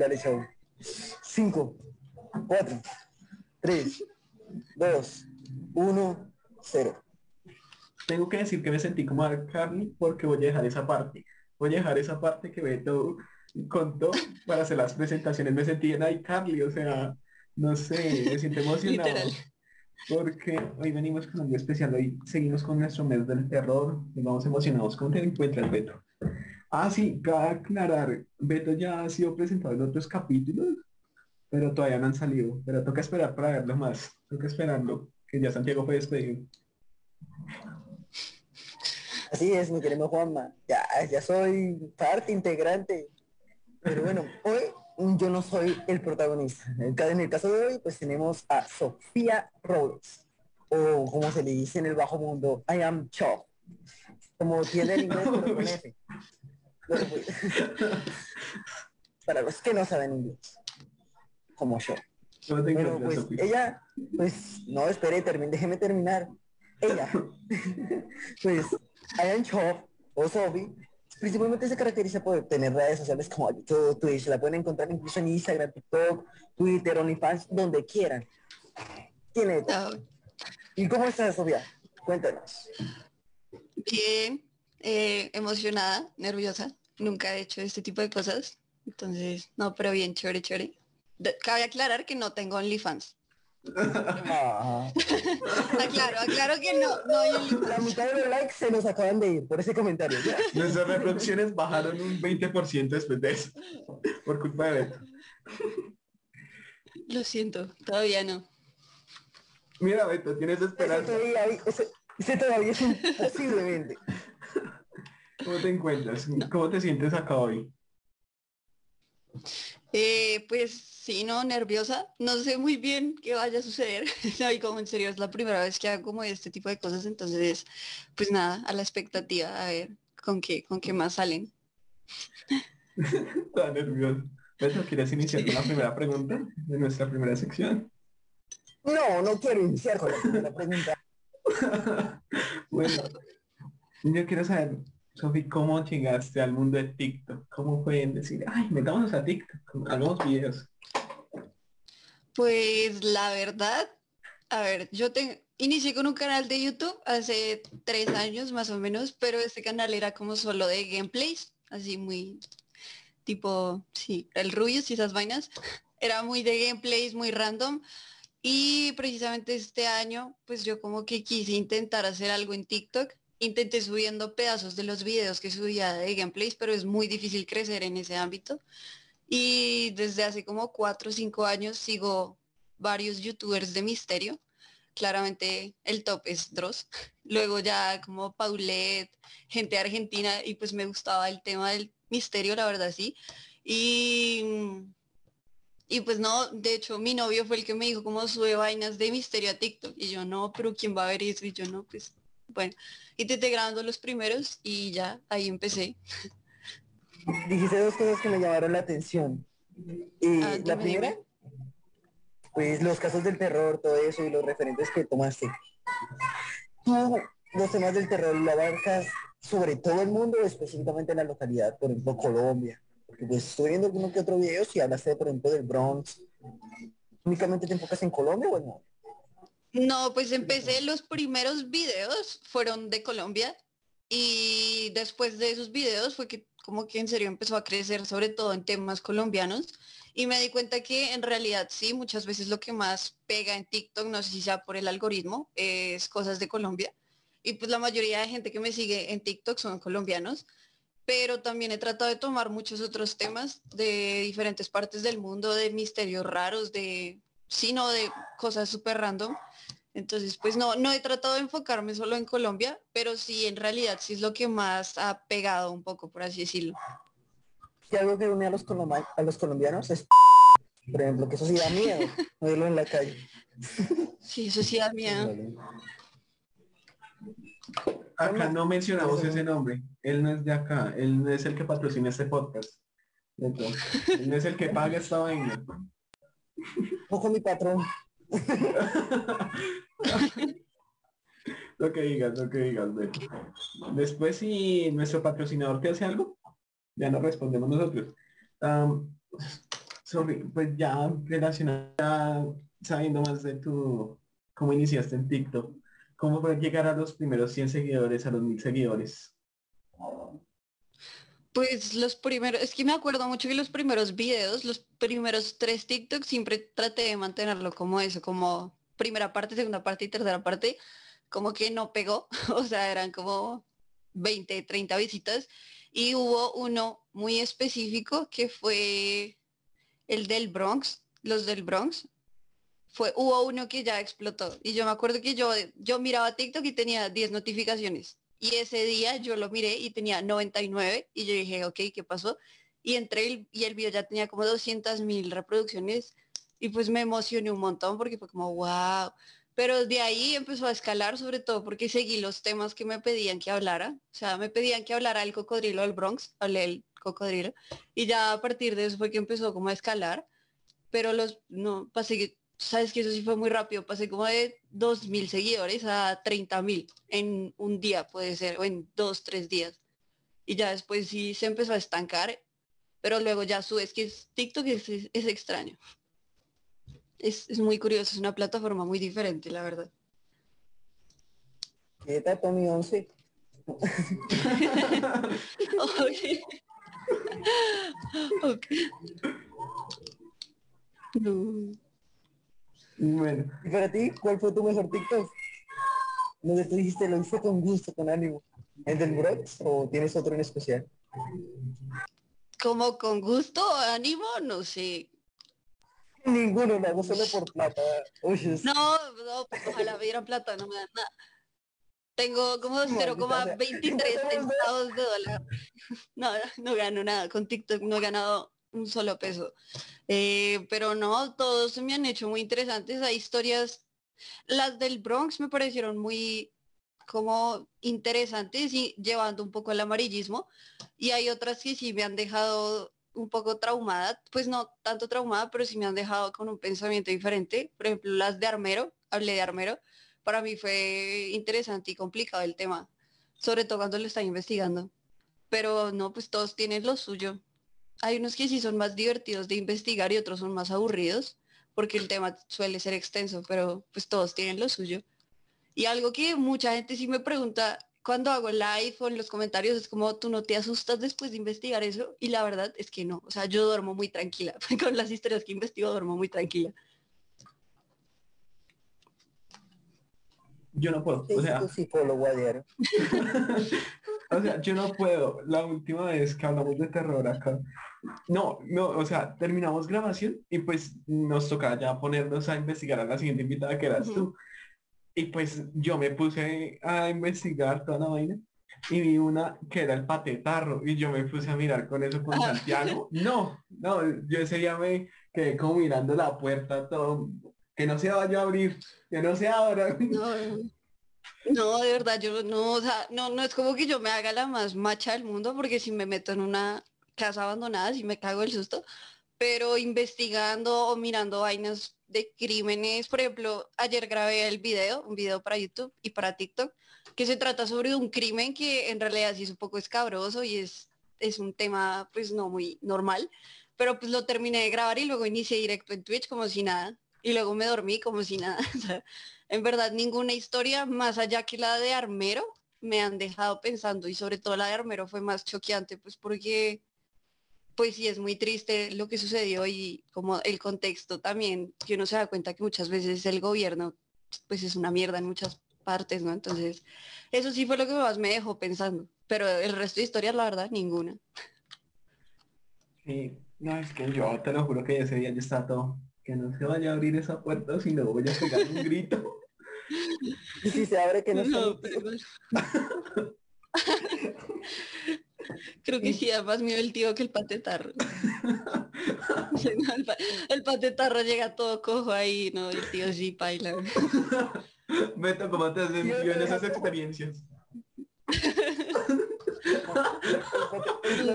Dale, chao. 5, 4, 3, 2, 1, 0. Tengo que decir que me sentí como a Carly porque voy a dejar esa parte. Voy a dejar esa parte que Beto contó para hacer las presentaciones. Me sentí en iCarly, o sea, no sé, me siento emocionado. Literal. Porque hoy venimos con un día especial, hoy seguimos con nuestro mes del terror y vamos emocionados. ¿Cómo te encuentras, Beto? Ah, sí, cabe aclarar, Beto ya ha sido presentado en otros capítulos, pero todavía no han salido. Pero toca esperar para verlo más. Toca esperarlo, que ya Santiago fue despedido. Así es, mi querido Juanma. Ya, ya soy parte integrante. Pero bueno, hoy yo no soy el protagonista. En el, caso de hoy, pues tenemos a Sofía Rhodes, o como se le dice en el bajo mundo, I am Cho. Como tiene el inglés, pero con F. Bueno, pues, para los que no saben inglés, como yo. ¿Cómo te Pero pues ella, pues no, espere, termine, déjeme terminar. Ella, pues, Ian Chop o Sophie, principalmente se caracteriza por tener redes sociales como YouTube, Twitch, la pueden encontrar incluso en Instagram, TikTok, Twitter, OnlyFans, donde quieran. Tiene todo. ¿Y cómo estás, Sofía? Cuéntanos. Bien, eh, emocionada, nerviosa. Nunca he hecho este tipo de cosas. Entonces, no, pero bien, chévere, chévere. De- cabe aclarar que no tengo OnlyFans. Ah, Aclaro, aclaro que no, no hay la mitad de los likes se nos acaban de ir por ese comentario. ¿ya? Nuestras reproducciones bajaron un 20% después de eso. Por culpa de Beto. Lo siento, todavía no. Mira, Beto, tienes Ese esperanza. todavía, ese, ese todavía es imposiblemente. ¿Cómo te encuentras? ¿Cómo te sientes acá hoy? Eh, pues sí, no, nerviosa. No sé muy bien qué vaya a suceder. No, y como en serio es la primera vez que hago como este tipo de cosas, entonces, pues nada, a la expectativa, a ver con qué, con qué más salen. Estaba nervioso. Beto, ¿quieres iniciar con la primera pregunta de nuestra primera sección? No, no quiero iniciar con la primera pregunta. bueno, yo quiero saber, Sofi, ¿cómo llegaste al mundo de TikTok? ¿Cómo fue en decir, ay, metámonos a TikTok, hagamos videos? Pues la verdad, a ver, yo te, inicié con un canal de YouTube hace tres años más o menos, pero este canal era como solo de gameplays, así muy tipo, sí, el Rubius y esas vainas. Era muy de gameplays, muy random. Y precisamente este año, pues yo como que quise intentar hacer algo en TikTok. Intenté subiendo pedazos de los videos que subía de gameplays, pero es muy difícil crecer en ese ámbito. Y desde hace como cuatro o cinco años sigo varios youtubers de misterio. Claramente el top es Dross. Luego ya como Paulette, gente argentina, y pues me gustaba el tema del misterio, la verdad sí. Y, y pues no, de hecho mi novio fue el que me dijo cómo sube vainas de misterio a TikTok. Y yo no, pero ¿quién va a ver eso? Y yo no, pues bueno, intenté grabando los primeros y ya ahí empecé. Dijiste dos cosas que me llamaron la atención. Y Ah, la primera, dime. pues los casos del terror, todo eso y los referentes que tomaste. Tú los temas del terror lo abarcas sobre todo el mundo específicamente en la localidad, por ejemplo Colombia. Porque pues estoy viendo alguno que otro video si hablaste por ejemplo del Bronx. ¿Únicamente te enfocas en Colombia o no? No, pues empecé los primeros videos fueron de Colombia y después de esos videos fue que como que en serio empezó a crecer sobre todo en temas colombianos y me di cuenta que en realidad sí, muchas veces lo que más pega en TikTok, no sé si sea por el algoritmo, es cosas de Colombia y pues la mayoría de gente que me sigue en TikTok son colombianos, pero también he tratado de tomar muchos otros temas de diferentes partes del mundo, de misterios raros, de, sino de cosas súper random. Entonces, pues no, no he tratado de enfocarme solo en Colombia, pero sí en realidad sí es lo que más ha pegado un poco, por así decirlo. Si algo que une a los, coloma- a los colombianos es, por ejemplo, que eso sí da miedo, verlo en la calle. Sí, eso sí da miedo. Acá no mencionamos ese nombre. Él no es de acá. Él no es el que patrocina este podcast. Beto, Él no es el que paga esta vaina. Ojo mi patrón. Lo que digas, lo que digas. Después si nuestro patrocinador te hace algo, ya nos respondemos nosotros. Pues ya relacionada, sabiendo más de tu, cómo iniciaste en TikTok, cómo poder llegar a los primeros 100 seguidores, a los 1000 seguidores. Pues los primeros, es que me acuerdo mucho que los primeros videos, los primeros tres TikToks, siempre traté de mantenerlo como eso, como primera parte, segunda parte y tercera parte, como que no pegó, o sea, eran como 20, 30 visitas. Y hubo uno muy específico que fue el del Bronx, los del Bronx. Fue, hubo uno que ya explotó. Y yo me acuerdo que yo, yo miraba TikTok y tenía 10 notificaciones y ese día yo lo miré y tenía 99 y yo dije, ok, ¿qué pasó? Y entré y el video ya tenía como 200 mil reproducciones y pues me emocioné un montón porque fue como, wow. Pero de ahí empezó a escalar sobre todo porque seguí los temas que me pedían que hablara. O sea, me pedían que hablara el cocodrilo del Bronx, hablé el cocodrilo. Y ya a partir de eso fue que empezó como a escalar. Pero los, no, pasé sabes que eso sí fue muy rápido, pasé como de 2.000 seguidores a 30.000 en un día, puede ser, o en dos, tres días. Y ya después sí se empezó a estancar, pero luego ya subes que TikTok es, es, extraño. Es, es, muy curioso, es una plataforma muy diferente, la verdad. ¿Qué etapa mi 11? okay. okay. No. Bueno. ¿Y para ti, cuál fue tu mejor TikTok? Donde tú dijiste, lo hice con gusto, con ánimo. ¿El del Brox o tienes otro en especial? Como con gusto, ánimo, no sé. Ninguno, lo hago solo por plata. no, no, pues, ojalá me dieran plata, no me dan nada. Tengo como 0,23 centavos de dólar. No, no gano nada. Con TikTok no he ganado un solo peso. Eh, pero no, todos me han hecho muy interesantes. Hay historias, las del Bronx me parecieron muy como interesantes y llevando un poco al amarillismo. Y hay otras que sí me han dejado un poco traumada, pues no tanto traumada, pero sí me han dejado con un pensamiento diferente. Por ejemplo, las de Armero, hablé de Armero, para mí fue interesante y complicado el tema, sobre todo cuando lo están investigando. Pero no, pues todos tienen lo suyo hay unos que sí son más divertidos de investigar y otros son más aburridos, porque el tema suele ser extenso, pero pues todos tienen lo suyo. Y algo que mucha gente sí me pregunta cuando hago live o en los comentarios es como, ¿tú no te asustas después de investigar eso? Y la verdad es que no. O sea, yo duermo muy tranquila. Con las historias que investigo duermo muy tranquila. Yo no puedo. O sea, psicólogo a o sea, yo no puedo. La última vez que hablamos de terror acá, no, no, o sea, terminamos grabación y pues nos tocaba ya ponernos a investigar a la siguiente invitada que eras tú. Y pues yo me puse a investigar toda la vaina y vi una que era el patetarro y yo me puse a mirar con eso con ah. Santiago. No, no, yo ese día me quedé como mirando la puerta todo, que no se vaya a abrir, que no se abra. No, de verdad, yo no, o sea, no, no es como que yo me haga la más macha del mundo, porque si me meto en una casa abandonada, si me cago el susto, pero investigando o mirando vainas de crímenes, por ejemplo, ayer grabé el video, un video para YouTube y para TikTok, que se trata sobre un crimen que en realidad sí es un poco escabroso y es, es un tema pues no muy normal, pero pues lo terminé de grabar y luego inicié directo en Twitch como si nada, y luego me dormí como si nada. en verdad ninguna historia más allá que la de Armero me han dejado pensando y sobre todo la de Armero fue más choqueante pues porque pues sí es muy triste lo que sucedió y como el contexto también que uno se da cuenta que muchas veces el gobierno pues es una mierda en muchas partes, ¿no? Entonces eso sí fue lo que más me dejó pensando, pero el resto de historias la verdad ninguna. Sí, no, es que yo te lo juro que ese día ya está todo, que no se vaya a abrir esa puerta si no voy a pegar un grito. Y si se abre que no, no Creo que sí, da más miedo el tío que el patetarro. el, patetarro llega todo cojo ahí, no, el tío sí baila. Beto, ¿cómo te has en esas experiencias?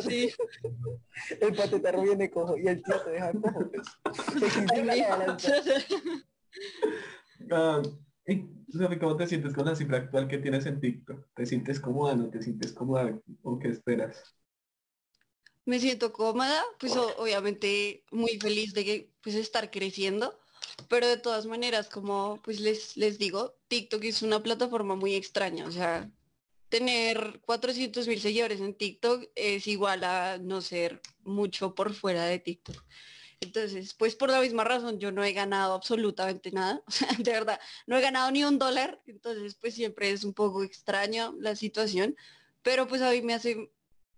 Sí. El patetarro viene cojo y el tío te deja cojo. Pues. ¿cómo te sientes con la cifra actual que tienes en TikTok? ¿Te sientes cómoda, no te sientes cómoda o qué esperas? me siento cómoda, pues obviamente muy feliz de que, pues estar creciendo, pero de todas maneras, como pues les, les digo, TikTok es una plataforma muy extraña, o sea, tener 400 mil seguidores en TikTok es igual a no ser mucho por fuera de TikTok. Entonces, pues por la misma razón yo no he ganado absolutamente nada, o sea, de verdad, no he ganado ni un dólar, entonces pues siempre es un poco extraño la situación, pero pues a mí me hace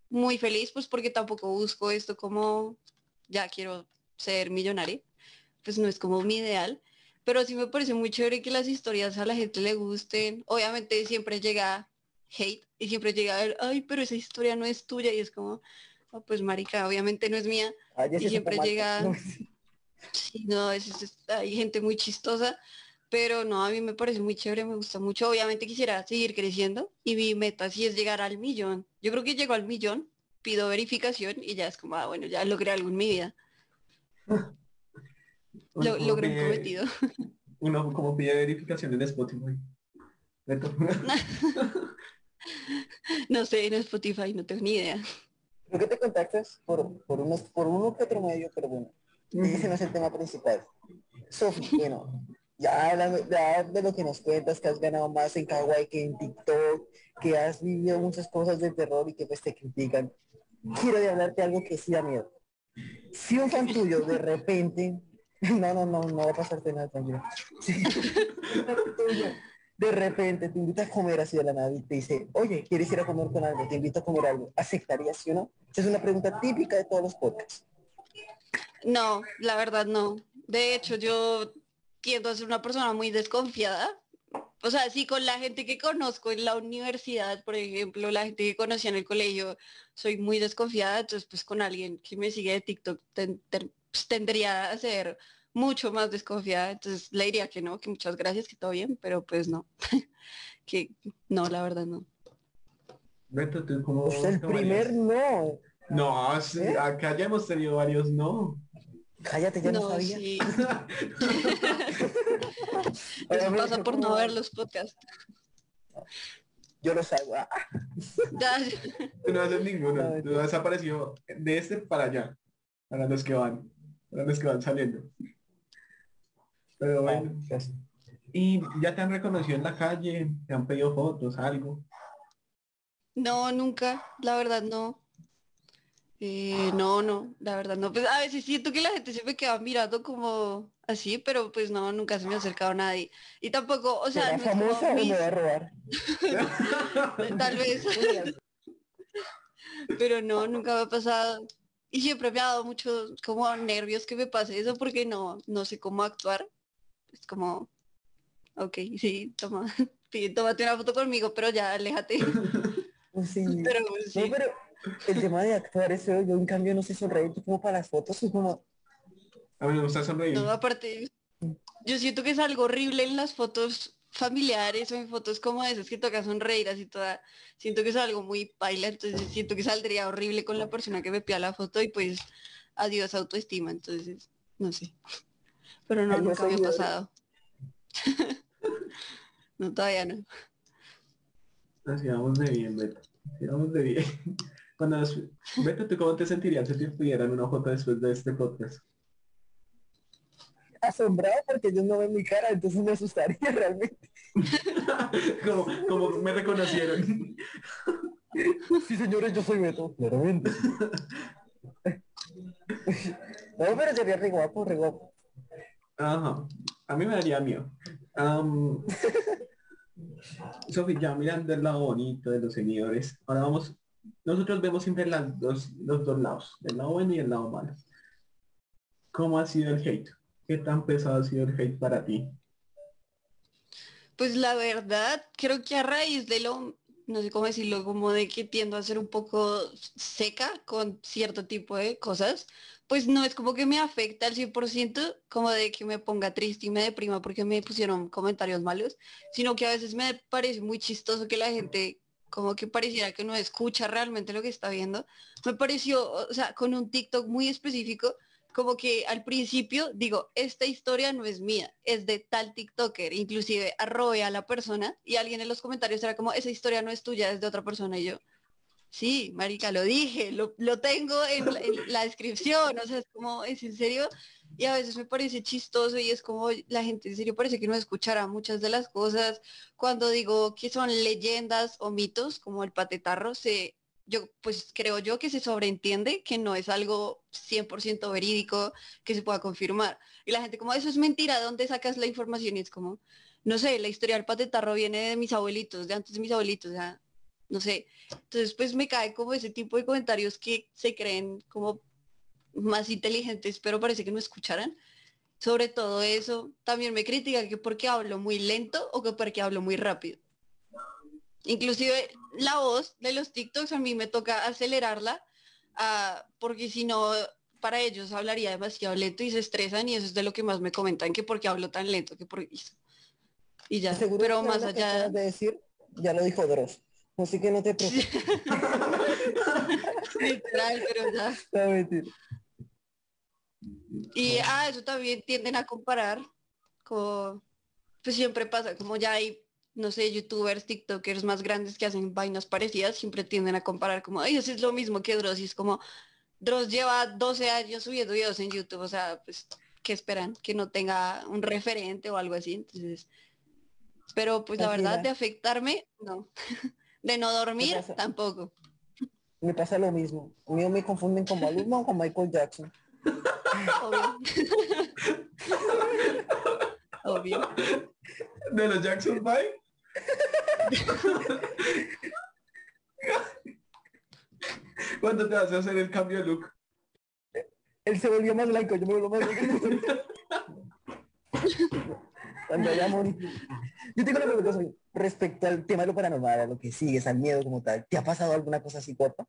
muy feliz, pues porque tampoco busco esto como ya quiero ser millonaria, pues no es como mi ideal, pero sí me parece muy chévere que las historias a la gente le gusten. Obviamente siempre llega hate y siempre llega a ver, ay, pero esa historia no es tuya y es como, oh, pues marica, obviamente no es mía. y siempre llega, sí, no, hay gente muy chistosa, pero no, a mí me parece muy chévere, me gusta mucho. Obviamente quisiera seguir creciendo y mi meta sí es llegar al millón. Yo creo que llego al millón, pido verificación y ya es como, ah, bueno, ya logré algo en mi vida. Lo, logré un cometido. Uno como pide verificación en Spotify. No sé, en Spotify no tengo ni idea. ¿Por qué te contactas? Por, por, unos, por uno que otro medio, pero bueno, ese no es el tema principal. Sofi, bueno, ya hablando de lo que nos cuentas, que has ganado más en Kawaii que en TikTok, que has vivido muchas cosas de terror y que pues te critican, quiero de hablarte algo que sí da miedo. Si un fan tuyo de repente, no, no, no, no va a pasarte nada también. de repente te invita a comer así de la nada y te dice, oye, ¿quieres ir a comer con algo? Te invito a comer algo. ¿Aceptarías, sí o no? Es una pregunta típica de todos los podcasts. No, la verdad no. De hecho, yo tiendo a ser una persona muy desconfiada. O sea, sí, con la gente que conozco en la universidad, por ejemplo, la gente que conocía en el colegio, soy muy desconfiada, entonces pues con alguien que me sigue de TikTok pues, tendría a ser mucho más desconfiada, entonces le diría que no, que muchas gracias, que todo bien, pero pues no, que no, la verdad no. Beto, ¿tú cómo el primer no. No, ¿Eh? acá ya hemos tenido varios no. Cállate, yo no, sabía. Eso pasa por no ver los podcasts. Yo lo salgo. Tú no haces ninguno. Tú has aparecido de este para allá. Para los que van. Para los que van saliendo. Pero bueno. ¿Y ya te han reconocido en la calle? ¿Te han pedido fotos, algo? No, nunca. La verdad no. Eh, no, no, la verdad no. Pues a veces siento que la gente se me queda mirando como así, pero pues no, nunca se me ha acercado nadie. Y tampoco, o sea, no famosa me va a robar? Tal vez. pero no, nunca me ha pasado. Y siempre me ha dado mucho como nervios que me pase eso porque no, no sé cómo actuar. Es como, ok, sí, toma, sí, tómate una foto conmigo, pero ya aléjate. Sí. Pero, sí. pero el tema de actuar eso, yo en cambio no sé sonreír como para las fotos, es como... A mí me gusta sonreír. No, aparte, yo siento que es algo horrible en las fotos familiares o en fotos como esas que toca sonreír así toda, siento que es algo muy paila, entonces siento que saldría horrible con la persona que me pida la foto y pues adiós autoestima, entonces no sé. Pero no, nunca había pasado. no, todavía no. Así vamos de bien, Beto. Así vamos de bien. Cuando Beto, ¿tú cómo te sentirías si te pidieran una foto después de este podcast? Asombrado porque yo no ven mi cara, entonces me asustaría realmente. como, como me reconocieron. sí, señores, yo soy Beto, claramente. no, pero sería re guapo, re guapo. Ajá. A mí me daría miedo. Um, Sofi, ya mirando el lado bonito de los seguidores, ahora vamos nosotros vemos siempre las dos, los dos lados, el lado bueno y el lado malo. ¿Cómo ha sido el hate? ¿Qué tan pesado ha sido el hate para ti? Pues la verdad, creo que a raíz de lo, no sé cómo decirlo, como de que tiendo a ser un poco seca con cierto tipo de cosas, pues no es como que me afecta al 100%, como de que me ponga triste y me deprima porque me pusieron comentarios malos, sino que a veces me parece muy chistoso que la gente como que pareciera que no escucha realmente lo que está viendo. Me pareció, o sea, con un TikTok muy específico, como que al principio digo, esta historia no es mía, es de tal TikToker, inclusive arrobe a la persona y alguien en los comentarios era como, esa historia no es tuya, es de otra persona y yo, Sí, marica, lo dije, lo, lo tengo en la, en la descripción, o sea, es como, ¿es en serio? Y a veces me parece chistoso y es como la gente en serio parece que no escuchará muchas de las cosas. Cuando digo que son leyendas o mitos, como el patetarro, se, yo pues creo yo que se sobreentiende que no es algo 100% verídico que se pueda confirmar. Y la gente como, eso es mentira, ¿de dónde sacas la información? Y es como, no sé, la historia del patetarro viene de mis abuelitos, de antes de mis abuelitos, ya, no sé. Entonces pues me cae como ese tipo de comentarios que se creen como más inteligentes, pero parece que no escucharan. Sobre todo eso, también me critican que porque hablo muy lento o que porque hablo muy rápido. Inclusive la voz de los TikToks a mí me toca acelerarla uh, porque si no para ellos hablaría demasiado lento y se estresan y eso es de lo que más me comentan que porque hablo tan lento que por eso. Y ya, Seguro pero más allá de decir, ya lo dijo Dross. Así que no te preocupes. literal, pero ya. No, mentira. Y ah, eso también tienden a comparar con, pues siempre pasa, como ya hay, no sé, youtubers, tiktokers más grandes que hacen vainas parecidas, siempre tienden a comparar como, ay, eso es lo mismo que Dross, y es como, Dross lleva 12 años subiendo videos en YouTube, o sea, pues, ¿qué esperan? Que no tenga un referente o algo así, entonces, pero pues la verdad de afectarme, no. De no dormir, pasa? tampoco. Me pasa lo mismo. A mí me confunden con Maluma o con Michael Jackson. Obvio. Obvio. De los Jackson Five. ¿Cuándo te vas a hacer el cambio de look? Él se volvió más blanco, yo me volví más blanco. Cuando ya morí. Yo tengo una pregunta respecto al tema de lo paranormal, a lo que sigues, al miedo como tal. ¿Te ha pasado alguna cosa así, guapa?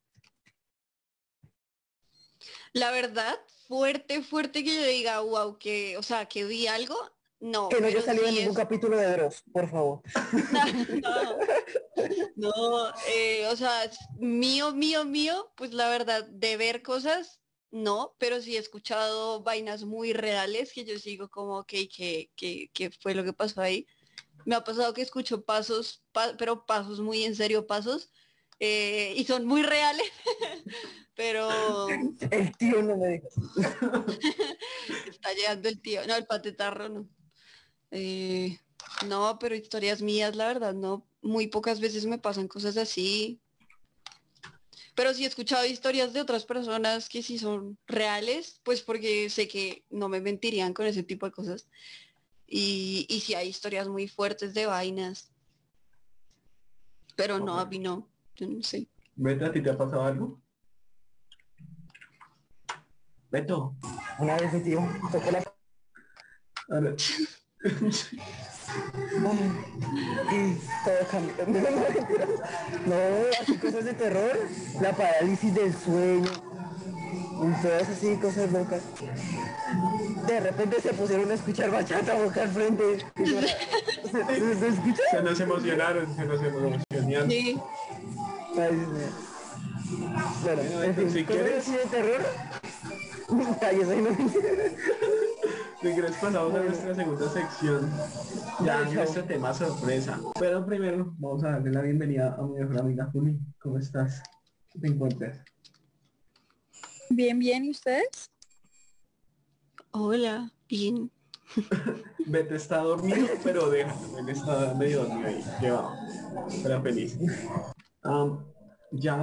La verdad, fuerte, fuerte que yo diga, wow, que, o sea, que vi algo, no. Que no haya salido en sí ningún es- capítulo de Dross, por favor. no, no, eh, o sea, mío, mío, mío, pues la verdad, de ver cosas, no, pero sí he escuchado vainas muy reales que yo sigo como, ok, ¿qué, qué, qué fue lo que pasó ahí? Me ha pasado que escucho pasos, pa- pero pasos muy en serio, pasos, eh, y son muy reales, pero El tío no me dijo. está llegando el tío, no, el patetarro, no. Eh, no, pero historias mías, la verdad, no. Muy pocas veces me pasan cosas así. Pero sí he escuchado historias de otras personas que sí son reales, pues porque sé que no me mentirían con ese tipo de cosas. Y, y sí hay historias muy fuertes de vainas. Pero no, a mí no. Yo no sé. Beto, ¿a ti te ha pasado algo? Beto. Una vez mi tío tocó la... todo. No, así cosas de terror. La parálisis del sueño. Y todas así cosas locas. De repente se pusieron a escuchar bachata boca al frente. ¿Se, nos emocionaron, se nos emocionaron. Sí. Ay. Bueno, Bueno, en fin, si quieres- así de terror. Cállese, no Quieres pasamos a nuestra segunda sección. Ya chao. nuestro tema sorpresa. Pero primero vamos a darle la bienvenida a mi mejor amiga Juli. ¿Cómo estás? ¿Qué te encuentras? Bien, bien, ¿y ustedes? Hola. Bien. Beto está dormido, pero déjalo, él está medio dormido ahí, llevado, pero feliz. Am, ya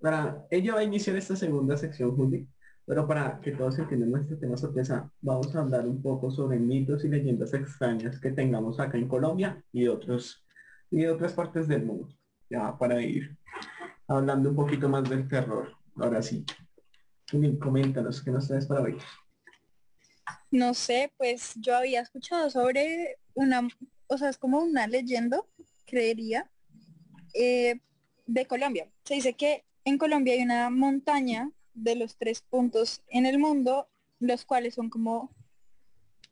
para ella va a iniciar esta segunda sección, Juli, pero para que todos entiendan nuestro tema sorpresa, vamos a hablar un poco sobre mitos y leyendas extrañas que tengamos acá en Colombia y otros y de otras partes del mundo. Ya para ir hablando un poquito más del terror. Ahora sí. Juli, coméntanos qué nos traes para hoy. No sé, pues yo había escuchado sobre una, o sea, es como una leyenda, creería, eh, de Colombia. Se dice que en Colombia hay una montaña de los tres puntos en el mundo, los cuales son como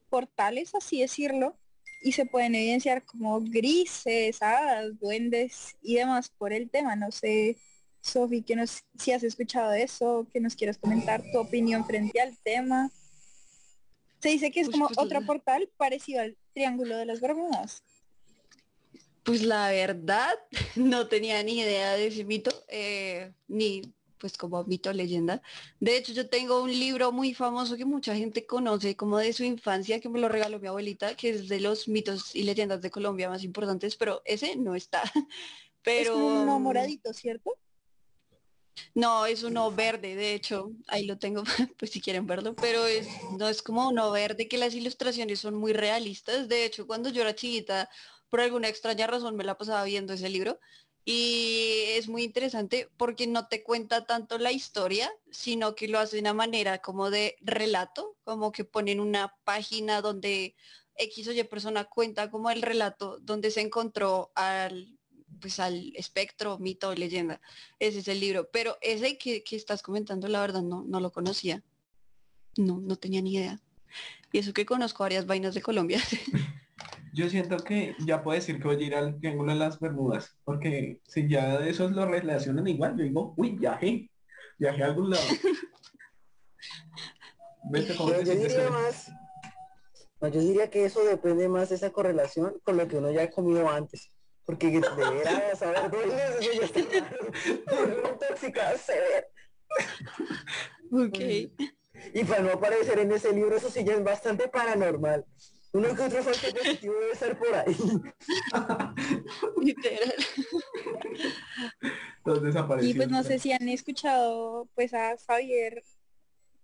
portales, así decirlo, y se pueden evidenciar como grises, hadas, duendes y demás por el tema. No sé, Sofi, que nos, si has escuchado eso, que nos quieras comentar tu opinión frente al tema. Se dice que es como pues, otro portal parecido al Triángulo de las Bermudas. Pues la verdad, no tenía ni idea de ese mito, eh, ni pues como mito leyenda. De hecho, yo tengo un libro muy famoso que mucha gente conoce como de su infancia, que me lo regaló mi abuelita, que es de los mitos y leyendas de Colombia más importantes, pero ese no está. Pero... Es uno moradito, ¿cierto? No, es uno verde, de hecho, ahí lo tengo, pues si quieren verlo, pero es, no es como uno verde, que las ilustraciones son muy realistas. De hecho, cuando yo era chiquita, por alguna extraña razón me la pasaba viendo ese libro y es muy interesante porque no te cuenta tanto la historia, sino que lo hace de una manera como de relato, como que ponen una página donde X o Y persona cuenta como el relato donde se encontró al pues al espectro, mito, leyenda. Ese es el libro. Pero ese que, que estás comentando, la verdad, no, no lo conocía. No, no tenía ni idea. Y eso que conozco varias vainas de Colombia. Yo siento que ya puedo decir que voy a ir al Triángulo de las Bermudas, porque si ya de esos lo relacionan igual, yo digo, uy, viajé, viajé a algún lado. Vete, ¿cómo Pero te yo diría más, no, yo diría que eso depende más de esa correlación con lo que uno ya ha comido antes. Porque de veras, a ver, duele, eso ya está intoxicación severa. ok. Y para no aparecer en ese libro, eso sí ya es bastante paranormal. Uno que otro falso positivo debe ser por ahí. Literal. Los Y pues no sé si han escuchado pues a Javier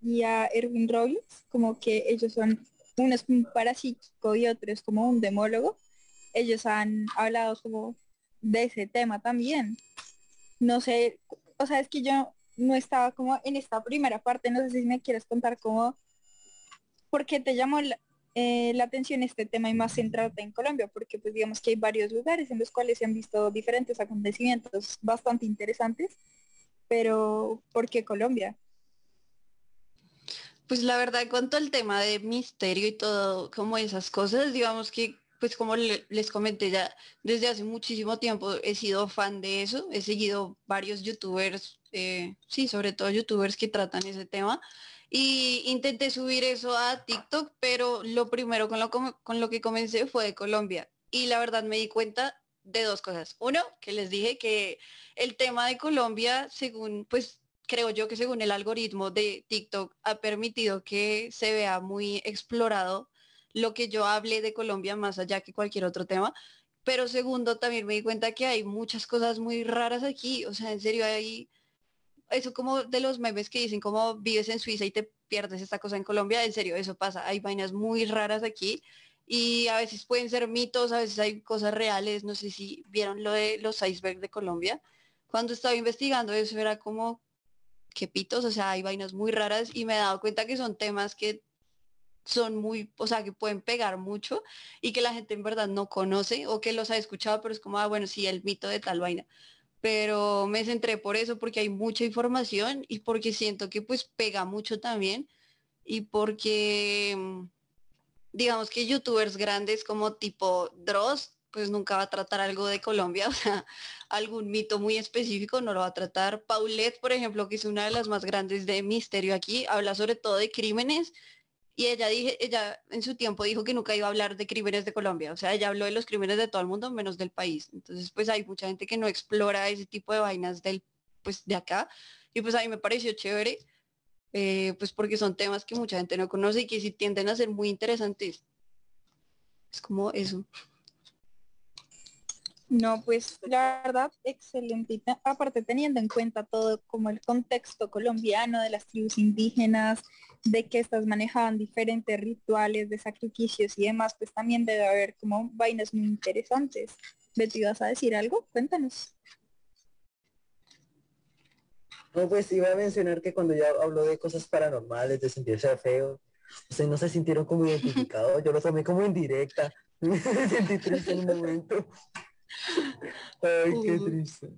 y a Erwin Rollins, como que ellos son, uno es un parapsíquico y otro es como un demólogo. Ellos han hablado como de ese tema también. No sé, o sea, es que yo no estaba como en esta primera parte, no sé si me quieres contar cómo, por qué te llamó la, eh, la atención este tema y más centrarte en Colombia, porque pues digamos que hay varios lugares en los cuales se han visto diferentes acontecimientos bastante interesantes, pero ¿por qué Colombia? Pues la verdad, cuanto al tema de misterio y todo, como esas cosas, digamos que, pues como le- les comenté ya, desde hace muchísimo tiempo he sido fan de eso, he seguido varios youtubers, eh, sí, sobre todo youtubers que tratan ese tema, y intenté subir eso a TikTok, pero lo primero con lo, con lo que comencé fue de Colombia, y la verdad me di cuenta de dos cosas. Uno, que les dije que el tema de Colombia, según, pues creo yo que según el algoritmo de TikTok ha permitido que se vea muy explorado lo que yo hable de Colombia más allá que cualquier otro tema. Pero segundo, también me di cuenta que hay muchas cosas muy raras aquí. O sea, en serio, hay eso como de los memes que dicen como vives en Suiza y te pierdes esta cosa en Colombia. En serio, eso pasa. Hay vainas muy raras aquí. Y a veces pueden ser mitos, a veces hay cosas reales. No sé si vieron lo de los icebergs de Colombia. Cuando estaba investigando eso era como, que pitos, o sea, hay vainas muy raras y me he dado cuenta que son temas que son muy, o sea, que pueden pegar mucho y que la gente en verdad no conoce o que los ha escuchado, pero es como, ah, bueno, sí, el mito de tal vaina. Pero me centré por eso, porque hay mucha información y porque siento que pues pega mucho también y porque, mm, digamos que youtubers grandes como tipo Dross, pues nunca va a tratar algo de Colombia, o sea, algún mito muy específico no lo va a tratar. Paulette, por ejemplo, que es una de las más grandes de misterio aquí, habla sobre todo de crímenes y ella dije, ella en su tiempo dijo que nunca iba a hablar de crímenes de Colombia, o sea, ella habló de los crímenes de todo el mundo menos del país. Entonces, pues hay mucha gente que no explora ese tipo de vainas del pues de acá y pues a mí me pareció chévere. eh, pues porque son temas que mucha gente no conoce y que sí tienden a ser muy interesantes. Es como eso. No, pues la verdad, excelente. Aparte teniendo en cuenta todo como el contexto colombiano de las tribus indígenas, de que estas manejaban diferentes rituales de sacrificios y demás, pues también debe haber como vainas muy interesantes. Betty, ¿vas a decir algo? Cuéntanos. No, pues iba a mencionar que cuando ya habló de cosas paranormales, de sentirse feo, ustedes no se sintieron como identificados, yo lo tomé como indirecta. Me sentí triste en un momento. Ay, qué triste.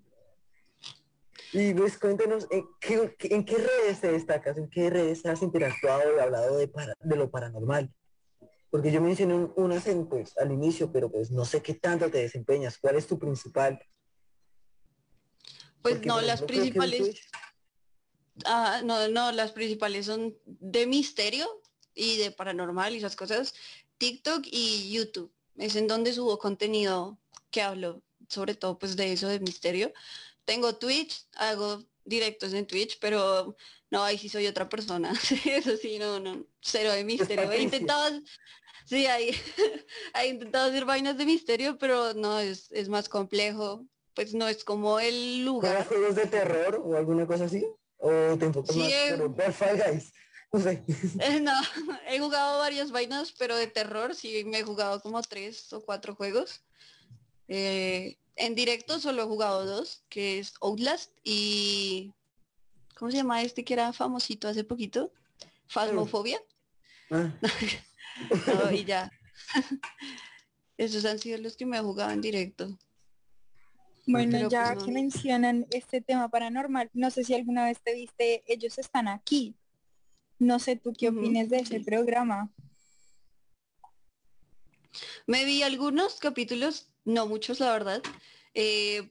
Y pues cuéntenos, ¿en qué, qué- en qué redes te destacas? ¿En qué redes has interactuado y hablado de, para- de lo paranormal? Porque yo mencioné un- unas en, pues, al inicio, pero pues no sé qué tanto te desempeñas. ¿Cuál es tu principal? Pues Porque, no, las principales, ah, no, no, las principales son de misterio y de paranormal y esas cosas, TikTok y YouTube. Es en donde subo contenido que hablo sobre todo pues de eso de misterio. Tengo Twitch, hago directos en Twitch, pero no, ahí sí soy otra persona. Eso sí, no, no, cero de misterio. He intentado, sí, ahí, he intentado hacer vainas de misterio, pero no, es, es más complejo. Pues no es como el lugar. juegos de terror o alguna cosa así? ¿O te enfocas más No sé. No, he jugado varias vainas, pero de terror sí me he jugado como tres o cuatro juegos. Eh, en directo solo he jugado dos, que es Outlast y... ¿Cómo se llama este que era famosito hace poquito? Phasmophobia. Ah. y ya. Esos han sido los que me he jugado en directo. Bueno, ya pues, que mencionan este tema paranormal, no sé si alguna vez te viste Ellos están aquí. No sé tú qué opinas de ese programa. Me vi algunos capítulos, no muchos la verdad. Eh,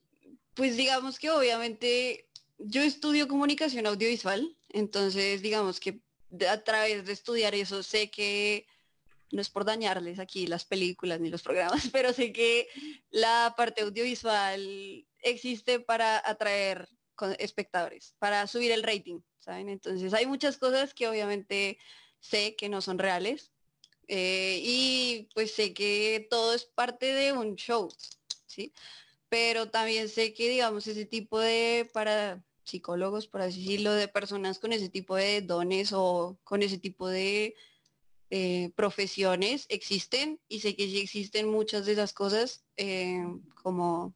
pues digamos que obviamente yo estudio comunicación audiovisual, entonces digamos que a través de estudiar eso sé que no es por dañarles aquí las películas ni los programas, pero sé que la parte audiovisual existe para atraer espectadores, para subir el rating, ¿saben? Entonces hay muchas cosas que obviamente sé que no son reales, eh, y pues sé que todo es parte de un show, ¿sí? Pero también sé que, digamos, ese tipo de, para psicólogos, por así decirlo, de personas con ese tipo de dones o con ese tipo de eh, profesiones existen y sé que sí existen muchas de esas cosas eh, como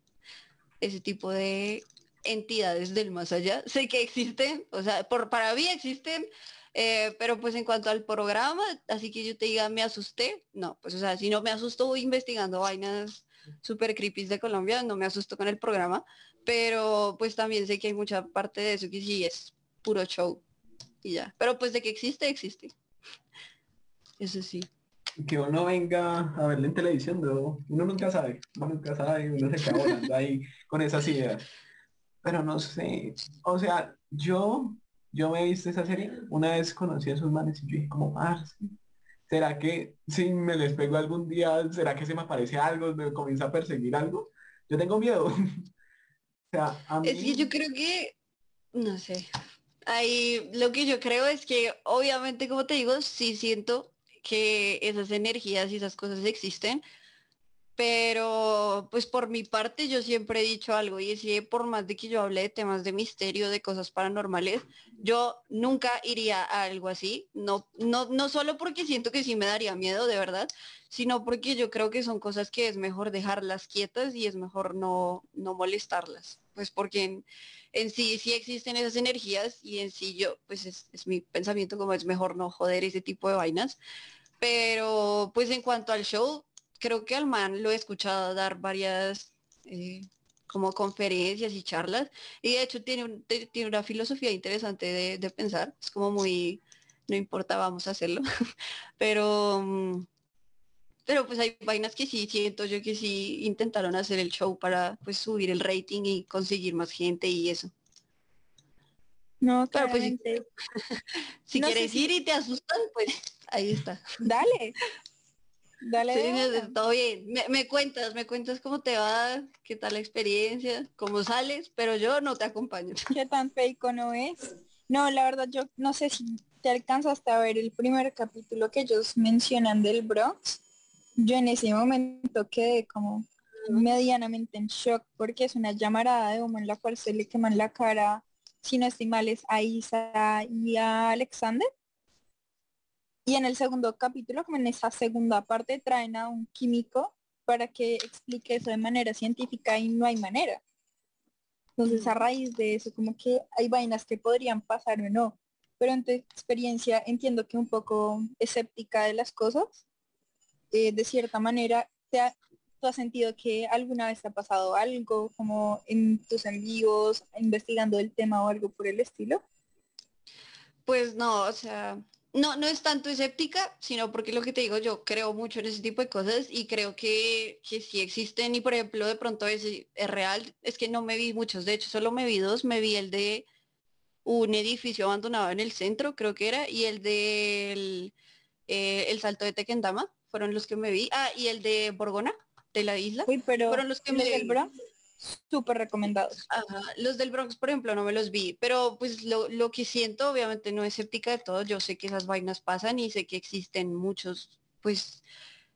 ese tipo de entidades del más allá. Sé que existen, o sea, por, para mí existen, eh, pero pues en cuanto al programa, así que yo te diga, me asusté, no, pues o sea, si no me asusto investigando vainas super creepy de Colombia, no me asusto con el programa, pero pues también sé que hay mucha parte de eso que sí es puro show y ya. Pero pues de que existe, existe. Eso sí. Que uno venga a verlo en televisión, ¿no? uno nunca sabe, uno nunca sabe, uno se queda volando ahí con esas ideas. Pero no sé, o sea, yo yo me he visto esa serie, una vez conocí a esos manes y yo dije como, ah, ¿será que si me les pego algún día, será que se me aparece algo, me comienza a perseguir algo? Yo tengo miedo. o sea, a mí... Es que yo creo que, no sé, ahí lo que yo creo es que obviamente, como te digo, sí siento que esas energías y esas cosas existen, pero pues por mi parte yo siempre he dicho algo y es que por más de que yo hable de temas de misterio, de cosas paranormales, yo nunca iría a algo así, no, no, no solo porque siento que sí me daría miedo de verdad, sino porque yo creo que son cosas que es mejor dejarlas quietas y es mejor no, no molestarlas, pues porque en, sí existen esas energías y en sí yo, pues es, es mi pensamiento como es mejor no joder ese tipo de vainas. Pero pues en cuanto al show, creo que al man lo he escuchado dar varias eh, como conferencias y charlas y de hecho tiene, tiene una filosofía interesante de, pensar, es como muy, no importa, vamos a hacerlo, pero, mm, pero pues hay vainas que sí, siento yo que sí intentaron hacer el show para pues subir el rating y conseguir más gente y eso. No, claro, pues si, quieres ir y te asustan, pues ahí está. Dale, Dale. todo bien. Me, cuentas, me cuentas cómo te va, qué tal la experiencia, cómo sales, pero yo no te acompaño. ¿Qué tan fake no es? No, la verdad yo no sé si te alcanzaste a ver el primer capítulo que ellos mencionan del Bronx. Yo en ese momento quedé como medianamente en shock porque es una llamarada de humo en la cual se le queman la cara, si no estoy mal, es a Isa y a Alexander y en el segundo capítulo, como en esa segunda parte, traen a un químico para que explique eso de manera científica y no hay manera. Entonces, a raíz de eso, como que hay vainas que podrían pasar o no. Pero en tu experiencia entiendo que un poco escéptica de las cosas, eh, de cierta manera, te ¿tú has sentido que alguna vez te ha pasado algo como en tus envíos, investigando el tema o algo por el estilo? Pues no, o sea, no, no es tanto escéptica, sino porque lo que te digo, yo creo mucho en ese tipo de cosas y creo que, que sí existen y por ejemplo de pronto es, es real, es que no me vi muchos, de hecho solo me vi dos, me vi el de un edificio abandonado en el centro, creo que era, y el del eh, el salto de Tequendama, fueron los que me vi. Ah, y el de Borgona, de la isla. Uy, pero fueron los que me del vi. Bronx, súper recomendados. Ajá, Los del Bronx, por ejemplo, no me los vi, pero pues lo, lo que siento, obviamente no es escéptica de todo, yo sé que esas vainas pasan y sé que existen muchos, pues,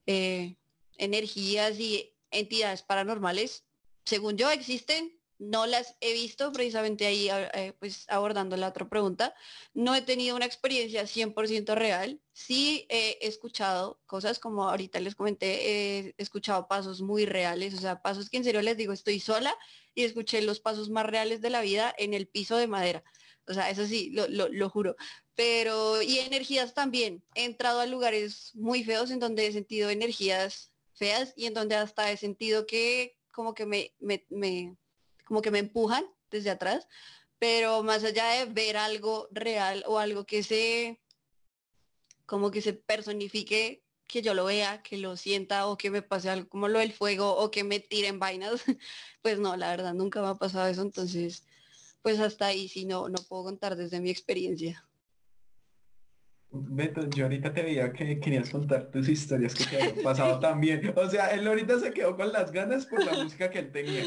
eh, energías y entidades paranormales. Según yo existen, no las he visto, precisamente ahí, eh, pues, abordando la otra pregunta. No he tenido una experiencia 100% real. Sí he escuchado cosas como ahorita les comenté, he escuchado pasos muy reales, o sea, pasos que en serio les digo, estoy sola y escuché los pasos más reales de la vida en el piso de madera. O sea, eso sí, lo, lo, lo juro. Pero, y energías también. He entrado a lugares muy feos en donde he sentido energías feas y en donde hasta he sentido que como que me, me, me- como que me empujan desde atrás. Pero más allá de ver algo real o algo que se, como que se personifique, que yo lo vea, que lo sienta o que me pase algo como lo del fuego o que me tiren vainas, pues no, la verdad nunca me ha pasado eso, entonces pues hasta ahí sí no, no puedo contar desde mi experiencia. Beto, yo ahorita te veía que querías contar tus historias que te habían pasado también. O sea, él ahorita se quedó con las ganas por la música que él tenía.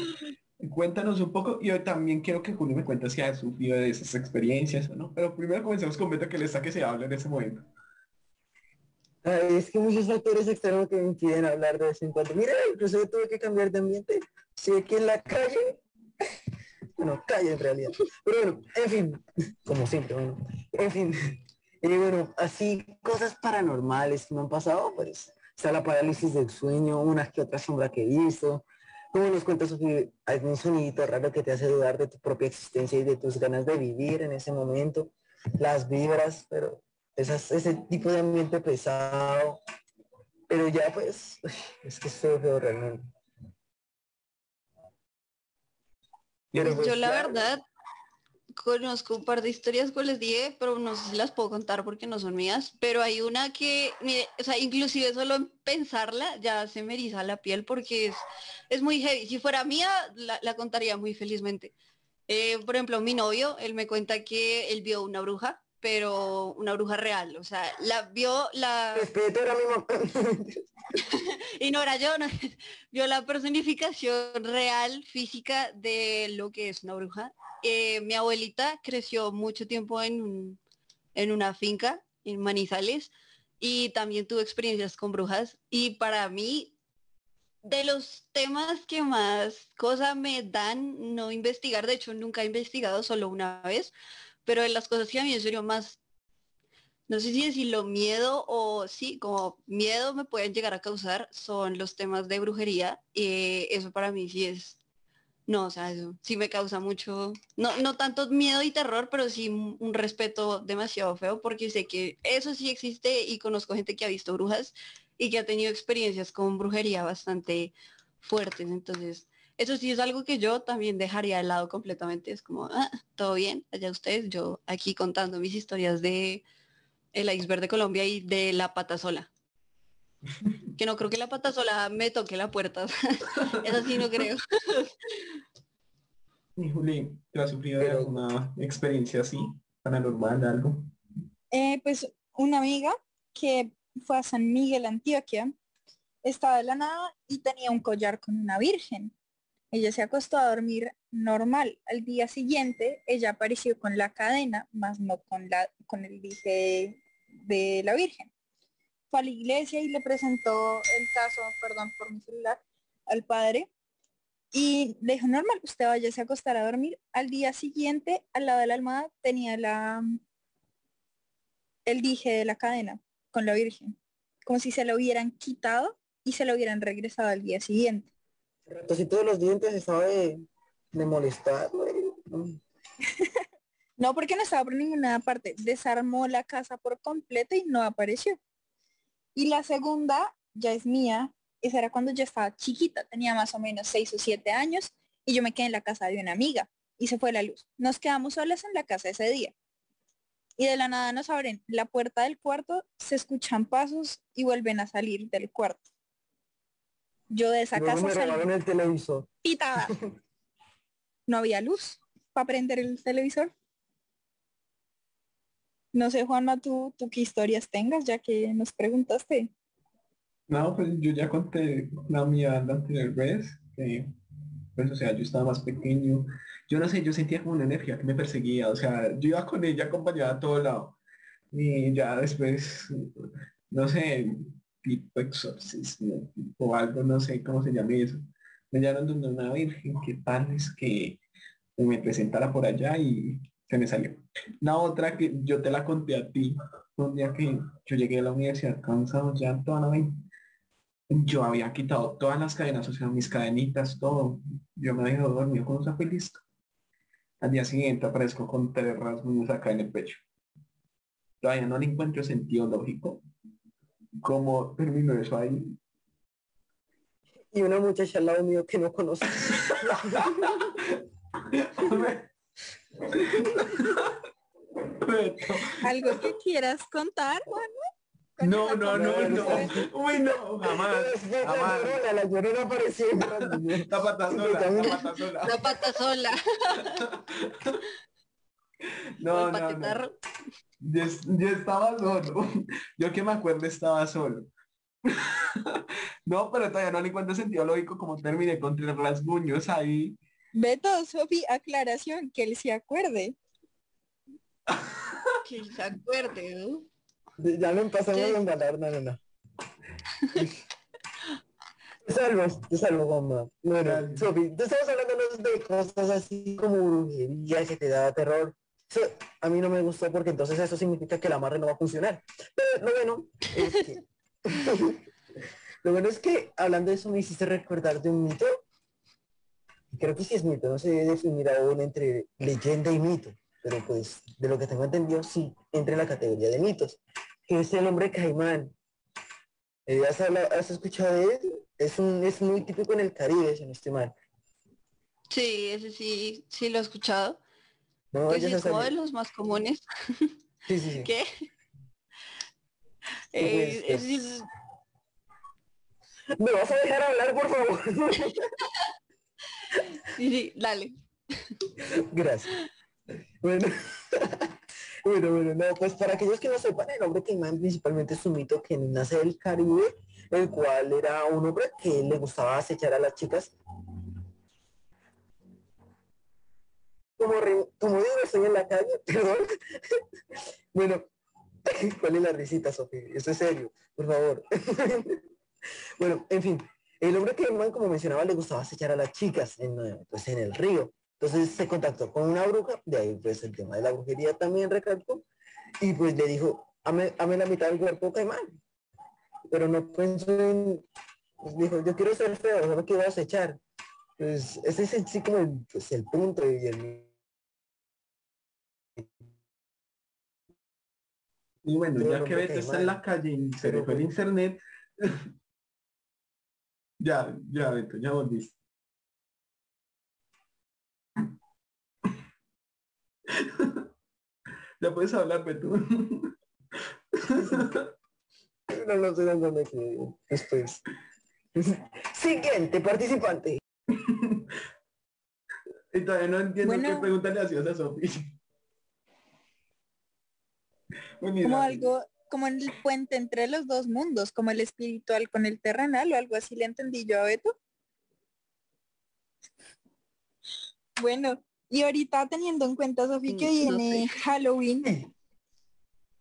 Cuéntanos un poco y hoy también quiero que Julio me cuente si ha sufrido de esas experiencias o no. Pero primero comencemos con Beto que le está que se habla en ese momento. Es que muchos factores externos que me impiden hablar de vez en cuando. Mira, incluso yo tuve que cambiar de ambiente. Estoy aquí en la calle. Bueno, calle en realidad. Pero bueno, en fin, como siempre, bueno. En fin. Y bueno, así cosas paranormales que me han pasado, pues está la parálisis del sueño, unas que otra sombra que he Como nos cuentas, hay un sonidito raro que te hace dudar de tu propia existencia y de tus ganas de vivir en ese momento. Las vibras, pero esas, ese tipo de ambiente pesado. Pero ya pues, es que es feo, realmente. Pero, Pues yo pues, la claro, verdad conozco un par de historias como les dije, pero no sé si las puedo contar porque no son mías, pero hay una que, mire, o sea, inclusive solo en pensarla ya se me eriza la piel porque es, es muy heavy. Si fuera mía, la, la contaría muy felizmente. Eh, por ejemplo, mi novio, él me cuenta que él vio una bruja, pero una bruja real, o sea, la vio la... Y no era yo, no, vio la personificación real, física de lo que es una bruja. Eh, mi abuelita creció mucho tiempo en, un- en una finca en Manizales y también tuvo experiencias con brujas. Y para mí, de los temas que más cosas me dan no investigar, de hecho nunca he investigado, solo una vez, pero de las cosas que a mí en serio más no sé si decirlo miedo o sí, como miedo me pueden llegar a causar son los temas de brujería. y eso para mí sí es, no, o sea, eso sí me causa mucho, no, no tanto miedo y terror, pero sí un, respeto demasiado feo porque sé que eso sí existe y conozco gente que ha visto brujas y que ha tenido experiencias con brujería bastante fuertes. Entonces, eso sí es algo que yo también dejaría de lado completamente. Es como, ah, todo bien, allá ustedes, yo aquí contando mis historias de el iceberg de Colombia y de la pata sola. Que no creo que la pata sola me toque la puerta. Eso sí no creo. Y Juli, ¿te has sufrido de Pero- alguna experiencia así, paranormal, algo? Eh, pues una amiga que fue a San Miguel, Antioquia, estaba de la nada y tenía un collar con una virgen. Ella se acostó a dormir normal. Al día siguiente, ella apareció con la cadena, más no con, la, con el dije de la virgen. Fue a la iglesia y le presentó el caso, perdón por mi celular, al padre. Y le dijo, normal, usted vaya a acostar a dormir. Al día siguiente, al lado de la almohada, tenía la, el dije de la cadena con la Virgen, como si se lo hubieran quitado y se lo hubieran regresado al día siguiente. Todos los dientes estaba de, de molestar. No porque no estaba por ninguna parte, desarmó la casa por completo y no apareció. Y la segunda ya es mía, esa era cuando yo estaba chiquita, tenía más o menos seis o siete años y yo me quedé en la casa de una amiga y se fue la luz. Nos quedamos solas en la casa ese día. Y de la nada nos abren la puerta del cuarto, se escuchan pasos y vuelven a salir del cuarto. Yo de esa casa me salí el televisor. pitada. No había luz para prender el televisor. No sé, Juanma, tú, tú qué historias tengas, ya que nos preguntaste. No, pues yo ya conté la mía la anterior vez, que pues o sea, yo estaba más pequeño. Yo no sé, yo sentía como una energía que me perseguía, o sea, yo iba con ella acompañada a todo lado. Y ya después, no sé, tipo exorcismo o algo, no sé cómo se llama eso. Me llamaron donde una virgen, que tal es que me presentara por allá y se me salió. La otra que yo te la conté a ti, un día que yo llegué a la universidad cansado ya toda la vida. Yo había quitado todas las cadenas, o sea, mis cadenitas, todo. Yo me había dormido con un fue listo. Al día siguiente aparezco con tres rasguños acá en el pecho. Todavía no le encuentro sentido lógico. ¿Cómo terminó eso ahí? Y una muchacha al lado mío que no conoce. ¿Algo que quieras contar, Juan? No, no, no, no. Uy, no, jamás. jamás. La, la llorona apareció. La pata sola, la pata sola. La pata sola. No, no, no. Yo, yo estaba solo. Yo que me acuerdo estaba solo. No, pero todavía no le encuentro sentido lógico como terminé con tres rasguños ahí. Beto, Sofi, aclaración, que él se acuerde. que él se acuerde, ¿no? Ya lo empezamos a embalar, no, no, no. Te salvo, te salvo, mamá. Bueno, Sofi, tú estamos hablando de cosas así como brujería que te da terror. A mí no me gustó porque entonces eso significa que la amarre no va a funcionar. Pero lo bueno es que... lo bueno es que hablando de eso me hiciste recordar de un mito. Creo que sí es mito, no debe definir aún entre leyenda y mito pero pues de lo que tengo entendido sí entra en la categoría de mitos, que es el hombre caimán. Eh, ¿Has, ¿Has, escuchado de él? Es, un, es muy típico en el Caribe, si no estoy mal. Sí, ese sí, sí lo he escuchado. No, pues es uno de los más comunes. Sí, sí, sí. ¿Qué? Eh, pues, es... ¿Me vas a dejar hablar, por favor? sí, sí, dale. Gracias. Bueno, bueno, bueno, no, pues para aquellos que no sepan, el hombre Caimán principalmente es un mito que nace del Caribe, el cual era un hombre que le gustaba acechar a las chicas. Como, como digo, estoy en la calle, perdón. bueno, ¿cuál es la risita, Sofía? Eso es serio, por favor. bueno, en fin, el hombre Caimán, como mencionaba, le gustaba acechar a las chicas en, pues, en el río. Entonces se contactó con una bruja, de ahí pues el tema de la brujería también recalcó, y pues le dijo, ame, la mitad del cuerpo caimán. Pero no pensó en, pues dijo, yo quiero ser feo, solo quiero acechar. Pues ese es sí como el, pues, el punto y el... Y bueno, ya que Beto está en la calle y se fue el internet, ya, ya Beto, ya volviste. ya puedes hablar, Beto. no, no sé dónde que después. Siguiente participante. Y todavía no entiendo qué pregunta le hacías a Sofi. como algo, como en el puente entre los dos mundos, como el espiritual con el terrenal o algo así le entendí yo a Beto. Bueno, y ahorita teniendo en cuenta, Sofía, que mm, viene Halloween,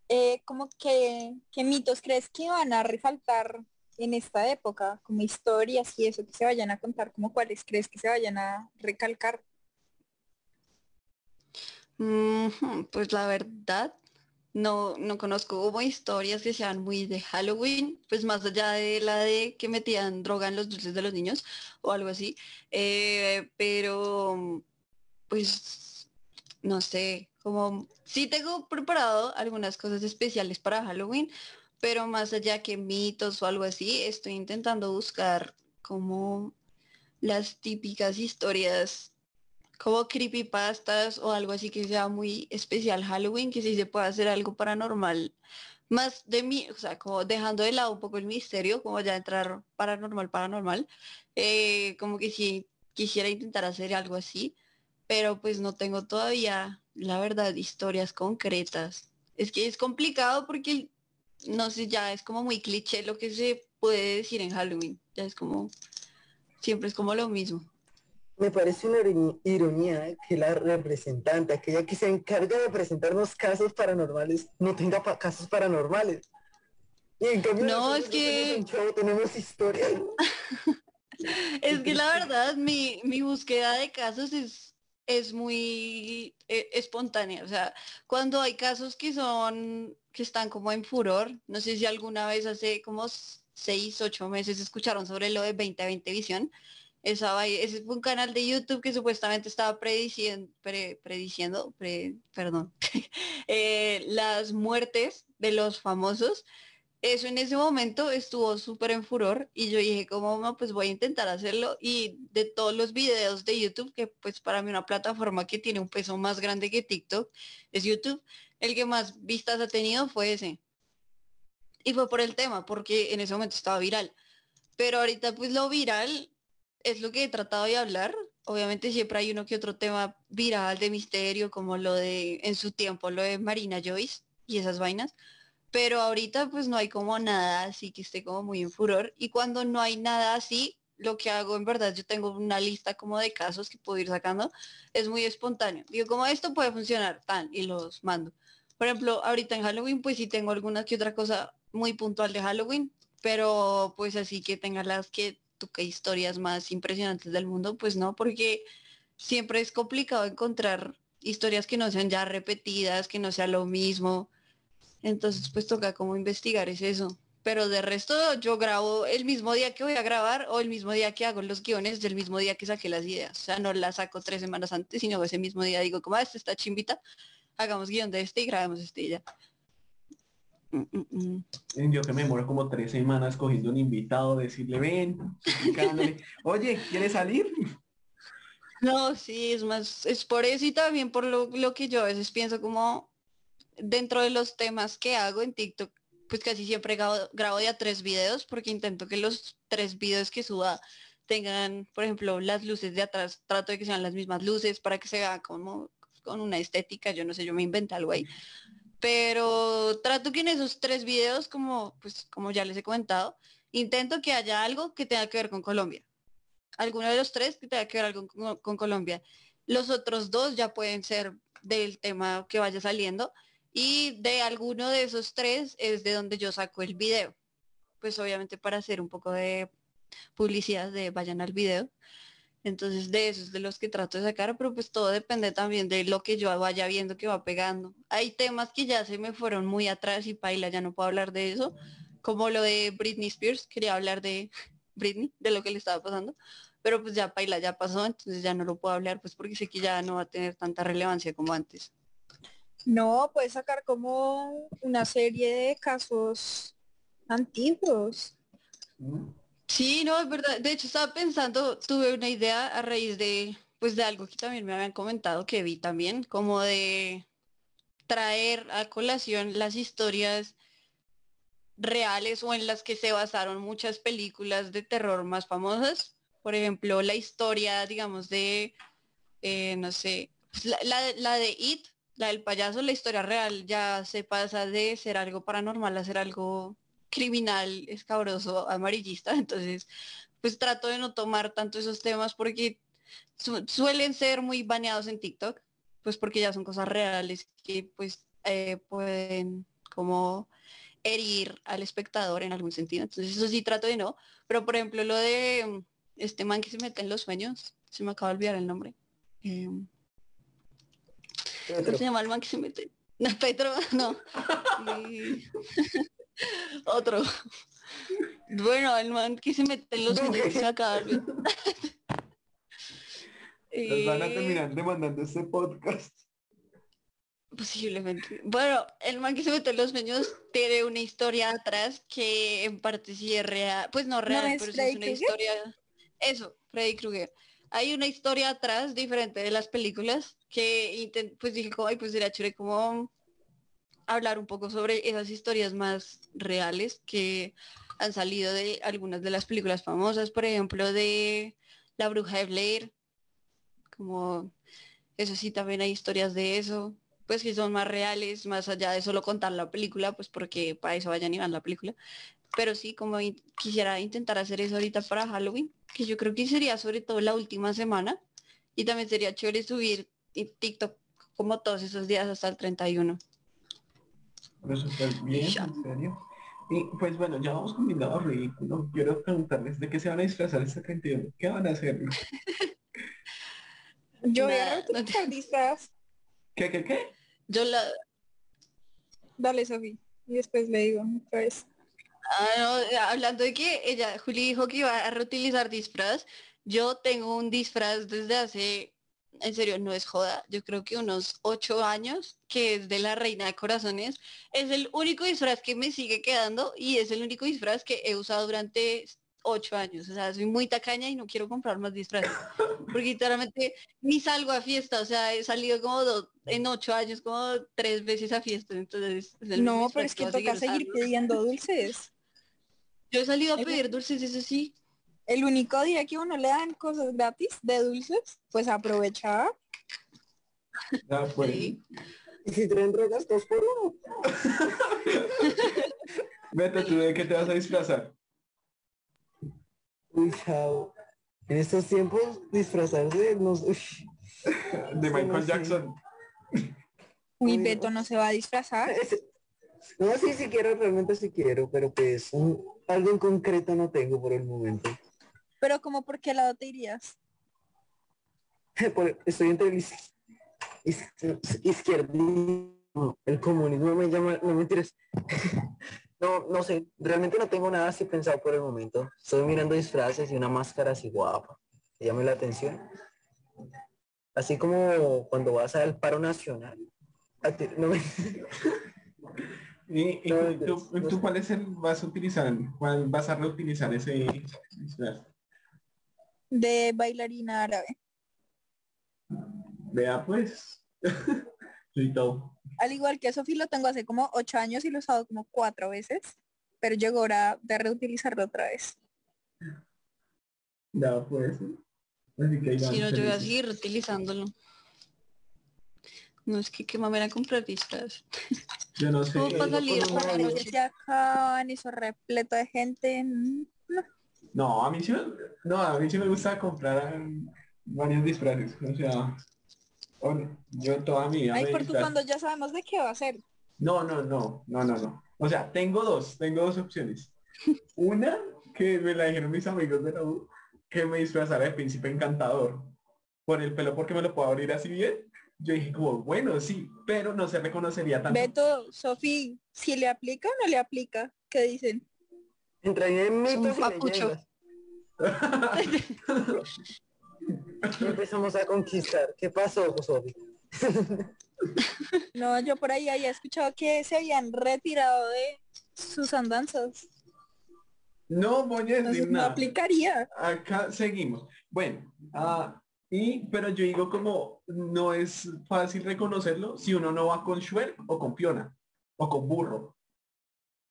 eh, como que, ¿qué mitos crees que van a resaltar en esta época? Como historias y eso que se vayan a contar, como cuáles crees que se vayan a recalcar? pues la verdad, no, no conozco como historias que sean muy de Halloween, pues más allá de la de que metían droga en los dulces de los niños o algo así, eh, pero pues, no sé, como sí tengo preparado algunas cosas especiales para Halloween, pero más allá que mitos o algo así, estoy intentando buscar como las típicas historias como creepypastas o algo así que sea muy especial Halloween, que sí se pueda hacer algo paranormal, más de mí, o sea, como dejando de lado un poco el misterio, como ya entrar paranormal, paranormal, eh, como que sí quisiera intentar hacer algo así, pero pues no tengo todavía, la verdad, historias concretas. Es que es complicado porque, no sé, ya es como muy cliché lo que se puede decir en Halloween. Ya es como, siempre es como lo mismo. Me parece una ironía- que la representante, aquella que se encarga de presentarnos casos paranormales, no tenga pa- casos paranormales. Y en cambio No, es que- tenemos show, tenemos historias. Es que la verdad, mi, mi búsqueda de casos es, es muy eh, espontánea. O sea, cuando hay casos que son, que están como en furor, no sé si alguna vez hace como seis, ocho meses escucharon sobre lo de 2020 Visión. Ese fue un canal de YouTube que supuestamente estaba prediciendo, pre- prediciendo, pre- perdón, eh, las muertes de los famosos eso en ese momento estuvo súper en furor y yo dije como no, pues voy a intentar hacerlo y de todos los videos de YouTube, que pues para mí una plataforma que tiene un peso más grande que TikTok es YouTube, el que más vistas ha tenido fue ese. Y fue por el tema, porque en ese momento estaba viral. Pero ahorita pues lo viral es lo que he tratado de hablar. Obviamente siempre hay uno que otro tema viral de misterio, como lo de en su tiempo, lo de Marina Joyce y esas vainas pero ahorita pues no hay como nada así que esté como muy en furor y cuando no hay nada así lo que hago en verdad yo tengo una lista como de casos que puedo ir sacando es muy espontáneo. Digo como esto puede funcionar tan y los mando. Por ejemplo ahorita en Halloween pues sí tengo alguna que otra cosa muy puntual de Halloween pero pues así que tenga las que toque historias más impresionantes del mundo pues no porque siempre es complicado encontrar historias que no sean ya repetidas que no sea lo mismo entonces, pues toca como investigar es eso. Pero de resto, yo grabo el mismo día que voy a grabar o el mismo día que hago los guiones del mismo día que saqué las ideas. O sea, no las saco tres semanas antes, sino ese mismo día digo, como, ah, este está chimbita, hagamos guion de este y grabemos este y ya. Mm, mm, mm. Yo que me demoro como tres semanas cogiendo un invitado, decirle, ven, oye, ¿quieres salir? No, sí, es más, es por eso y también por lo, lo que yo a veces pienso como dentro de los temas que hago en TikTok, pues casi siempre grabo, grabo ya tres videos porque intento que los tres videos que suba tengan, por ejemplo, las luces de atrás, trato de que sean las mismas luces para que se vea como con una estética, yo no sé, yo me inventé algo ahí. Pero trato que en esos tres videos, como pues como ya les he comentado, intento que haya algo que tenga que ver con Colombia. Alguno de los tres que tenga que ver algo con Colombia. Los otros dos ya pueden ser del tema que vaya saliendo y de alguno de esos tres es de donde yo saco el video. Pues obviamente para hacer un poco de publicidad de vayan al video. Entonces de esos de los que trato de sacar, pero pues todo depende también de lo que yo vaya viendo que va pegando. Hay temas que ya se me fueron muy atrás y paila, ya no puedo hablar de eso, como lo de Britney Spears, quería hablar de Britney, de lo que le estaba pasando, pero pues ya paila, ya pasó, entonces ya no lo puedo hablar, pues porque sé que ya no va a tener tanta relevancia como antes. No, puedes sacar como una serie de casos antiguos. ¿Mm? Sí, no, es verdad. De hecho, estaba pensando, tuve una idea a raíz de, pues, de algo que también me habían comentado, que vi también, como de traer a colación las historias reales o en las que se basaron muchas películas de terror más famosas. Por ejemplo, la historia, digamos, de, eh, no sé, la, la, la de It, la del payaso, la historia real ya se pasa de ser algo paranormal a ser algo criminal, escabroso, amarillista. Entonces, pues trato de no tomar tanto esos temas porque su suelen ser muy baneados en TikTok, pues porque ya son cosas reales que pues eh, pueden como herir al espectador en algún sentido. Entonces eso sí trato de no. Pero por ejemplo lo de este man que se mete en los sueños, se me acaba de olvidar el nombre. Eh, ¿Cómo se llama el man que se mete? No, Petro, no. Y... Otro. Bueno, el man que se mete en los acaba de olvidar. Nos van a terminar demandando este podcast. Posiblemente. Bueno, el man que se mete en los sueños tiene una historia atrás que en parte sí es real. Pues no real, es pero sí es una historia. Eso, Freddy Krueger. Hay una historia atrás diferente de las películas que pues dije ay, pues sería chévere como hablar un poco sobre esas historias más reales que han salido de algunas de las películas famosas, por ejemplo, de La Bruja de Blair, como eso sí, también hay historias de eso. pues que son más reales, más allá de solo contar la película, pues porque para eso vayan y van la película. Pero sí, como in- quisiera intentar hacer eso ahorita para Halloween, que yo creo que sería sobre todo la última semana. Y también sería chévere subir TikTok como todos esos días hasta el 31. Pero súper bien, Ya. en serio. Y pues bueno, ya vamos con mi lado ridículo. Quiero preguntarles de qué se van a disfrazar este 31. ¿Qué van a hacer? Yo voy a disfraz. ¿Qué, qué, qué? Yo la, Dale, Sofía. Y después le digo otra vez. Ah, no, hablando de que ella, Juli dijo que iba a reutilizar disfraz, yo tengo un disfraz desde hace, en serio, no es joda, yo creo que unos ocho años, que es de la Reina de Corazones. Es el único disfraz que me sigue quedando y es el único disfraz que he usado durante ocho años. O sea, soy muy tacaña y no quiero comprar más disfraces. Porque literalmente ni salgo a fiesta, o sea, he salido como dos- en ocho años, como tres veces a fiesta. Entonces, es el No, pero es que toca seguir pidiendo dulces. Yo he salido a pedir dulces, eso sí. El único día que uno le dan cosas gratis de dulces, pues aprovechar. Ah, pues. Sí. Y si traen drogas, dos por uno. Beto, ¿tú de qué te vas a disfrazar? Uy, chao. En estos tiempos, disfrazarse, no sé, uy, De Michael. Jackson. Uy, Uy, Beto no se va a disfrazar. No, sí, sí quiero, realmente sí quiero, pero pues un- algo en concreto no tengo por el momento. Pero como por qué lado te irías? Estoy entre el is- is- izquierdismo, el comunismo me llama, no mentiras. No, no sé, realmente no tengo nada así pensado por el momento. Estoy mirando disfraces y una máscara así guapa. que llame la atención. Así como cuando vas al paro nacional. no me- ¿Y, tú, cuál es el vas a utilizar? ¿Cuál vas a reutilizar ese? De bailarina árabe. Vea pues. y todo. Al igual que Sofía lo tengo hace como ocho años y lo he usado como cuatro veces. Pero llegó hora de reutilizarlo otra vez. Ya pues. Así que Si no, yo voy a seguir utilizándolo. No es que qué mamera comprar disfraz. Yo no sé. ¿Cómo salir acaban, eso repleto de gente. No, a mí sí me, no, a mí sí me gusta comprar varios disfraces. O sea, yo toda mi vida Ay, por disfrazo. cuando ya sabemos de qué va a ser. No, no, no, no, no, no. O sea, tengo dos, tengo dos opciones. Una, que me la dijeron mis amigos de la U, que me disfrazara de príncipe encantador. Por el pelo porque me lo puedo abrir así bien. Yo dije como, bueno, sí, pero no se reconocería tanto. Beto, Sofía, si le aplica o no le aplica, ¿qué dicen? Entraría en mitos y empezamos a conquistar. ¿Qué pasó, Josofi? No, yo por ahí había escuchado que se habían retirado de sus andanzas. no voy a decir Entonces no aplicaría. Acá seguimos. Bueno, ah, y pero yo digo como no es fácil reconocerlo si uno no va con Shrek o con Fiona o con Burro.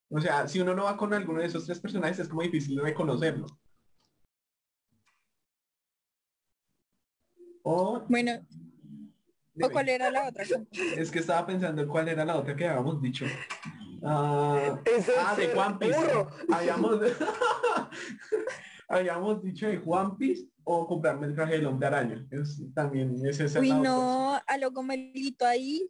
O sea, si uno no va con alguno de esos tres personajes es como difícil reconocerlo. O, Bueno, ¿o cuál era la otra? es que estaba pensando en cuál era la otra que habíamos dicho. Ah, Eso Ah, de burro. Habíamos, habíamos dicho de One Piece o comprarme el traje del hombre araña. Es, también Uy, otra no, a lo gomelito ahí.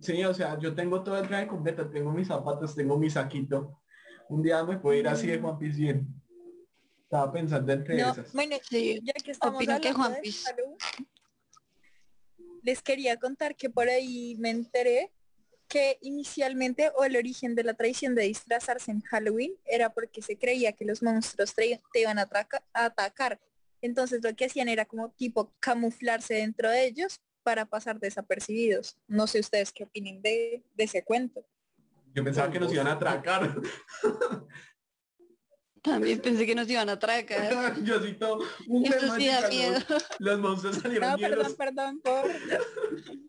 Sí, o sea, yo tengo todo el traje completo, tengo mis zapatos, tengo mi saquito. Un día me puedo ir así de One Piece bien. Estaba pensando entre No, esas. bueno, Sí, ya que estamos opino que One de les quería contar que por ahí me enteré que inicialmente o el origen de la tradición de disfrazarse en Halloween era porque se creía que los monstruos te, te iban a, a atacar. Entonces lo que hacían era como tipo camuflarse dentro de ellos para pasar desapercibidos. No sé ustedes qué opinen de, de ese cuento. Yo pensaba que nos iban a atracar. también pensé que nos iban a atracar. yo sí todo. un Eso tema sí da de miedo. Los monstruos salieron No, perdón, perdón por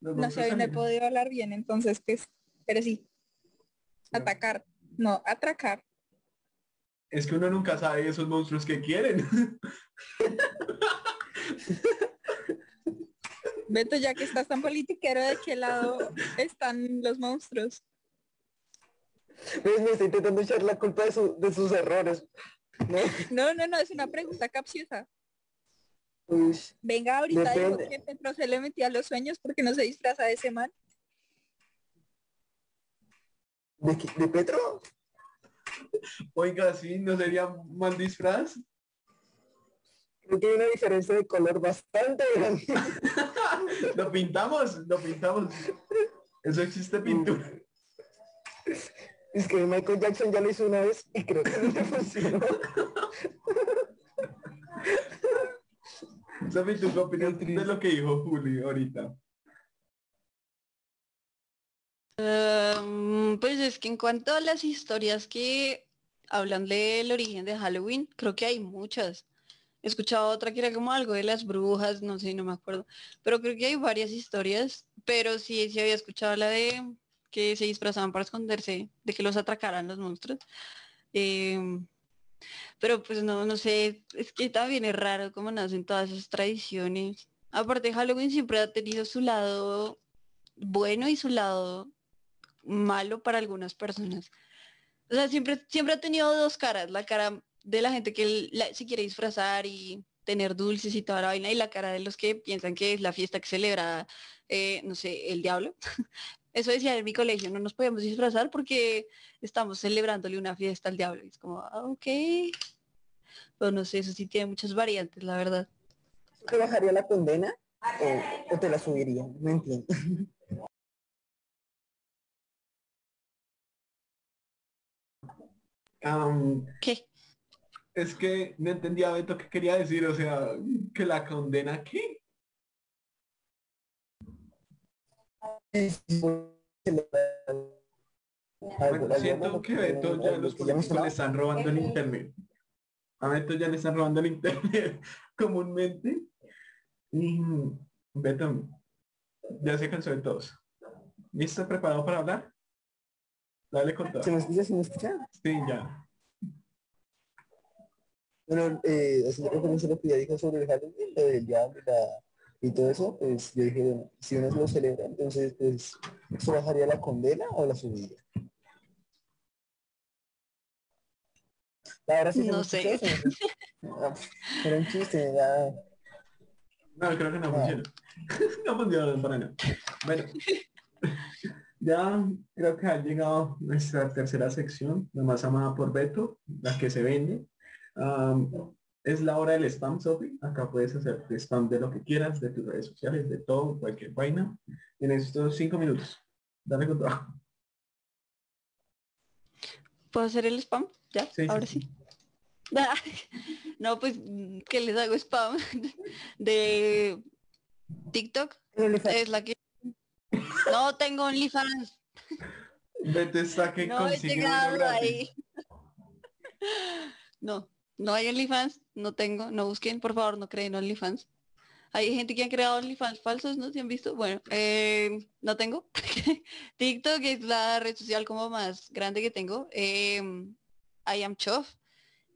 no sé, hoy no he podido hablar bien, entonces pues, pero sí. Atacar, no, atracar. Es que uno nunca sabe esos monstruos que quieren. Beto, ya que estás tan politiquero, ¿de qué lado están los monstruos? Pues me está intentando echar la culpa de, su- de sus errores. ¿no? No, no, no, es una pregunta capciosa. Uy, Venga, ahorita dijo que Petro se le metía a los sueños porque no se disfraza de ese man. ¿de, qué- de Petro? Oiga, sí, ¿no sería mal disfraz? Creo que hay una diferencia de color bastante grande. Lo pintamos, lo pintamos. Eso existe pintura. Es que Michael Jackson ya lo hizo una vez y creo que no le funcionó. Sofi, ¿tú qué opinas Qué de lo que dijo Juli ahorita? Em, pues es que en cuanto a las historias que hablan del origen de Halloween, creo que hay muchas. He escuchado otra que era como algo de las brujas, no sé, no me acuerdo. Pero creo que hay varias historias, pero sí, sí había escuchado la de que se disfrazaban para esconderse, de que los atracaran los monstruos. Em, pero pues no, no sé, es que también es raro cómo nacen todas esas tradiciones. Aparte, Halloween siempre ha tenido su lado bueno y su lado malo para algunas personas. O sea, siempre, siempre ha tenido dos caras, la cara de la gente que se quiere disfrazar y tener dulces y toda la vaina, y la cara de los que piensan que es la fiesta que celebra, eh, no sé, el diablo. Eso decía en mi colegio, no nos podíamos disfrazar porque estamos celebrándole una fiesta al diablo. Y es como, ah, ok. No sé, eso sí tiene muchas variantes, la verdad. ¿Te bajaría la condena o, o te la subiría? No entiendo. ¿Qué? es que no entendía Beto qué quería decir, o sea, que la condena qué. Bueno, siento que Beto ya los políticos le están robando el internet. A Beto ya le están robando el internet comúnmente. Y Beto ya se cansó de todos. ¿Listo? ¿Preparado para hablar? Dale con todo. ¿Se me escucha? ¿Se me escucha? Sí, ya. Bueno, eh, la señora Florencia lo que ya dijo sobre el Halloween, lo del diablo y, la- y todo eso, pues yo dije, bueno, si uno lo celebra, entonces, pues, ¿se bajaría la condena o la subiría? La verdad sí se No me sé. escuchó, se me escuchó. Ah, Era un chiste, ya. No, creo que no Ah. funciona. no funciona para nada. Bueno, ya creo que ha llegado nuestra tercera sección, la más amada por Beto, la que se vende. Es la hora del spam, Sophie. Acá puedes hacer spam de lo que quieras, de tus redes sociales, de todo, cualquier vaina. En estos cinco minutos. Dale con todo. ¿Puedo hacer el spam? ¿Ya? Sí, Ahora sí. sí. No, pues que les hago spam de TikTok. Es la que... No tengo OnlyFans. Que No he llegado ahí. No, no hay OnlyFans. No tengo. No busquen, por favor, no creen OnlyFans. Hay gente que ha creado OnlyFans falsos, ¿no? ¿Se han visto? Bueno, eh, no tengo. TikTok es la red social como más grande que tengo. Eh, I am Chof.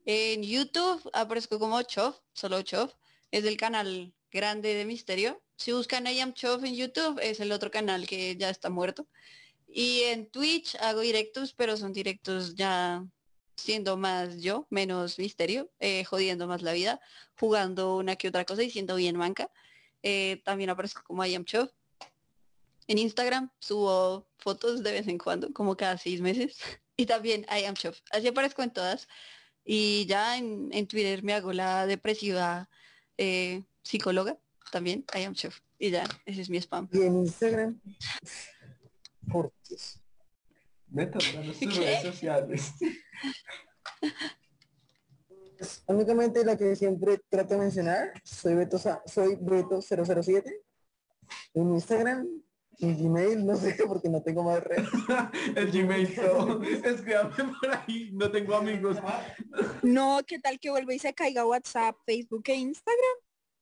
En YouTube aparezco como Chof, solo Chof. Es el canal grande de misterio. Si buscan I am en YouTube, es el otro canal que ya está muerto. Y en Twitch hago directos, pero son directos ya siendo más yo, menos misterio, eh, jodiendo más la vida, jugando una que otra cosa y siendo bien manca. Eh, también aparezco como I am Chof. En Instagram subo fotos de vez en cuando, como cada seis meses. Y también I am Chof. Así aparezco en todas. Y ya en, en Twitter me hago la depresiva eh, psicóloga. También I am Chof. Y ya, ese es mi spam. Y en Instagram, tus ¿Qué? redes sociales. Pues, únicamente la que siempre trato de mencionar, soy Beto, soy Beto 007 en Instagram, en Gmail, no sé, porque no tengo más redes. El Gmail todo. Escríbame por ahí. No tengo amigos. No, ¿qué tal que vuelva y se caiga WhatsApp, Facebook e Instagram?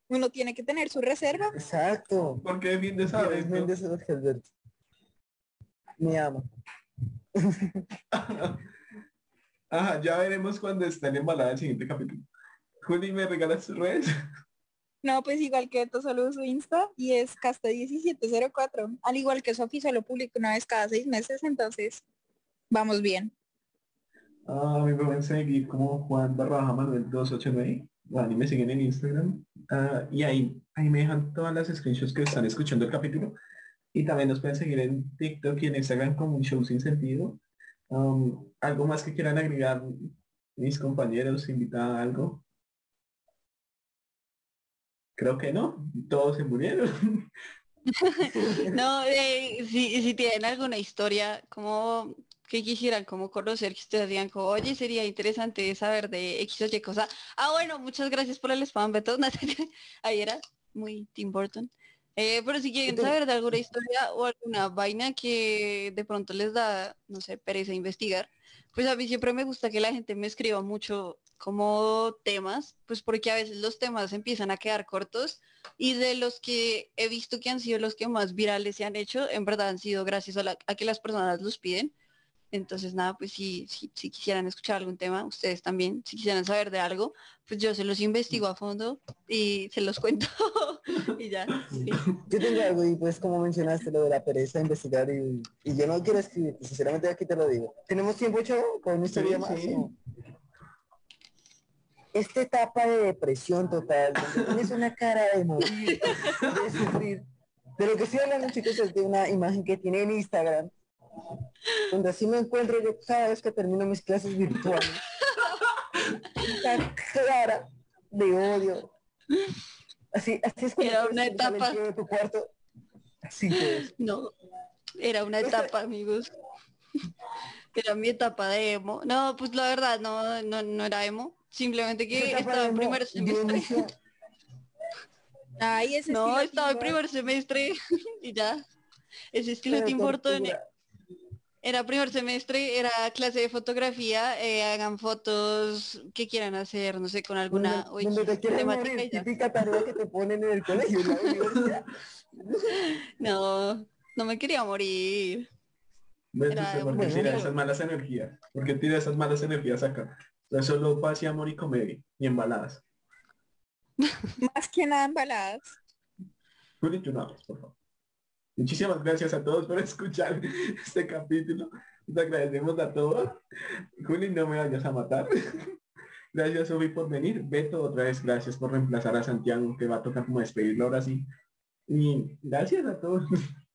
Uno tiene que tener su reserva. Exacto. ¿Por qué defiendes a Dios Beto? Méndez Jorge Alberto. Me amo. Ajá, ya veremos cuando estén embaladas el siguiente capítulo. Juli, ¿me regalas tus redes? No, pues igual que Beto solo su Insta y es Casta1704. Al igual que Sofi solo publica una vez cada seis meses, entonces vamos bien. Ah, me pueden seguir como Juan barra Manuel 289. Y me siguen en Instagram. Ah, y ahí, ahí me dejan todas las screenshots que están escuchando el capítulo. Y también nos pueden seguir en TikTok y en Instagram como un show sin sentido. Um, ¿Algo más que quieran agregar mis compañeros? ¿Invitar a algo? Creo que no. Todos se murieron. no, eh, si, si tienen alguna historia, como que quisieran como conocer, que ustedes digan como, oye, sería interesante saber de X o Y cosa. Ah, bueno, muchas gracias por el spam, Beto. Ahí era muy Tim Burton. Eh, pero si quieren saber de alguna historia o alguna vaina que de pronto les da, no sé, pereza investigar, pues a mí siempre me gusta que la gente me escriba mucho como temas, pues porque a veces los temas empiezan a quedar cortos y de los que he visto que han sido los que más virales se han hecho, en verdad han sido gracias a que las personas los piden. Entonces, nada, pues si, si, quisieran escuchar algún tema, ustedes también, si quisieran saber de algo, pues yo se los investigo a fondo y se los cuento y ya. Yo tengo algo y pues como mencionaste lo de la pereza de investigar y, yo no quiero escribir, pues, sinceramente aquí te lo digo. ¿Tenemos tiempo, Chavo, con una historia más? Esta etapa de depresión total, donde tienes una cara de morir, de sufrir. De lo que estoy hablando, chicos, es de una imagen que tiene en Instagram donde así me encuentro yo cada vez que termino mis clases virtuales. Clara de odio. Así, así es como era una etapa de tu cuarto. Así pues. No, era una etapa, amigos. Era mi etapa de emo. No, pues la verdad, no, no, no era emo. Simplemente que estaba en primer semestre. Ay, ese no, estaba en primer semestre y ya. Ese estilo te importó era primer semestre, era clase de fotografía, eh, hagan fotos que quieran hacer, no sé, con alguna o temática. típica tarea que te ponen en el colegio, en la universidad. no, no me quería morir. porque tira esas malas energías. porque tira esas malas energías acá? No solo paz y amor y comedia, y embaladas. Más que nada embaladas. por favor. Muchísimas gracias a todos por escuchar este capítulo. Te agradecemos a todos. Juli, no me vayas a matar. Gracias, Sofi, por venir. Beto, otra vez, gracias por reemplazar a Santiago, que va a tocar como despedirlo ahora sí. Y gracias a todos.